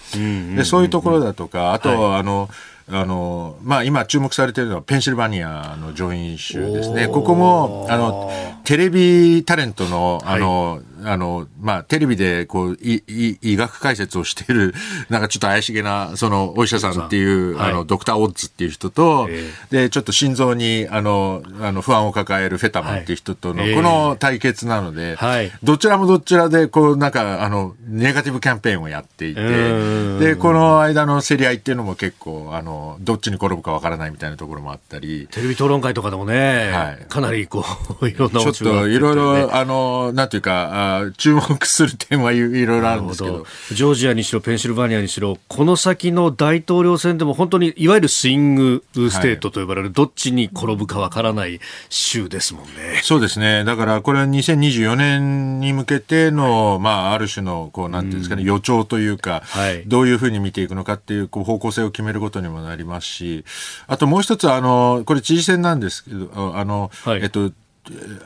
[SPEAKER 4] でそういうところだとか、あと、はい、あの、あの、まあ、今注目されているのはペンシルバニアの上院州ですね。ここも、あの、テレビタレントの、あの、はいあの、まあ、テレビで、こう、医、医学解説をしている、*laughs* なんかちょっと怪しげな、その、お医者さんっていう、はい、あの、ドクター・オッズっていう人と、えー、で、ちょっと心臓に、あの、あの、不安を抱えるフェタマンっていう人との、はい、この対決なので、はい、どちらもどちらで、こう、なんか、あの、ネガティブキャンペーンをやっていて、で、この間の競り合いっていうのも結構、あの、どっちに転ぶかわからないみたいなところもあったり。
[SPEAKER 1] テレビ討論会とかでもね、はい、かなりこう、*laughs* いろんな、
[SPEAKER 4] ね、ちょっといろいろ、あの、なんていうか、注目する点はいろいろあるんですけど。
[SPEAKER 1] ジョージアにしろペンシルバニアにしろこの先の大統領選でも本当にいわゆる swing state と呼ばれる、はい、どっちに転ぶかわからない州ですもんね。
[SPEAKER 4] そうですね。だからこれは2024年に向けての、まあ、ある種のこうなんていうんですかね、予兆というか、はい、どういうふうに見ていくのかっていうこう方向性を決めることにもなりますし。あともう一つあのこれ知事選なんですけどあの、はい、えっと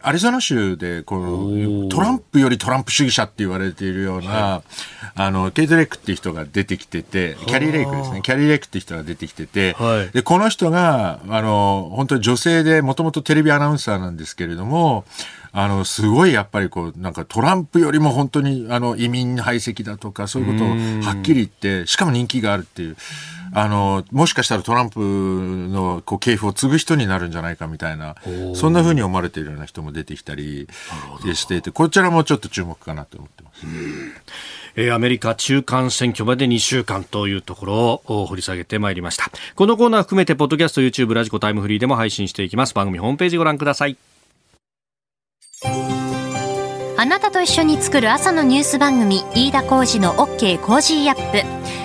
[SPEAKER 4] アリゾナ州でこのトランプよりトランプ主義者って言われているような、はい、あのケイト・レイクっていう人が出てきててキャリー・レイクですね。キャリー・レイクっていう人が出てきてて、はい、でこの人があの本当に女性でもともとテレビアナウンサーなんですけれどもあの、すごいやっぱりこう、なんかトランプよりも本当にあの移民排斥だとか、そういうことをはっきり言って、しかも人気があるっていう。あの、もしかしたらトランプのこう系譜を継ぐ人になるんじゃないかみたいな、そんなふうに思われているような人も出てきたりしていて、こちらもちょっと注目かなと思ってます。
[SPEAKER 5] えー、アメリカ中間選挙まで2週間というところを掘り下げてまいりました。このコーナー含めて、ポッドキャスト、YouTube、 radiko、タイムフリーでも配信していきます。番組ホームページご覧ください。
[SPEAKER 3] あなたと一緒に作る朝のニュース番組、飯田浩司の OK! Cozy up!。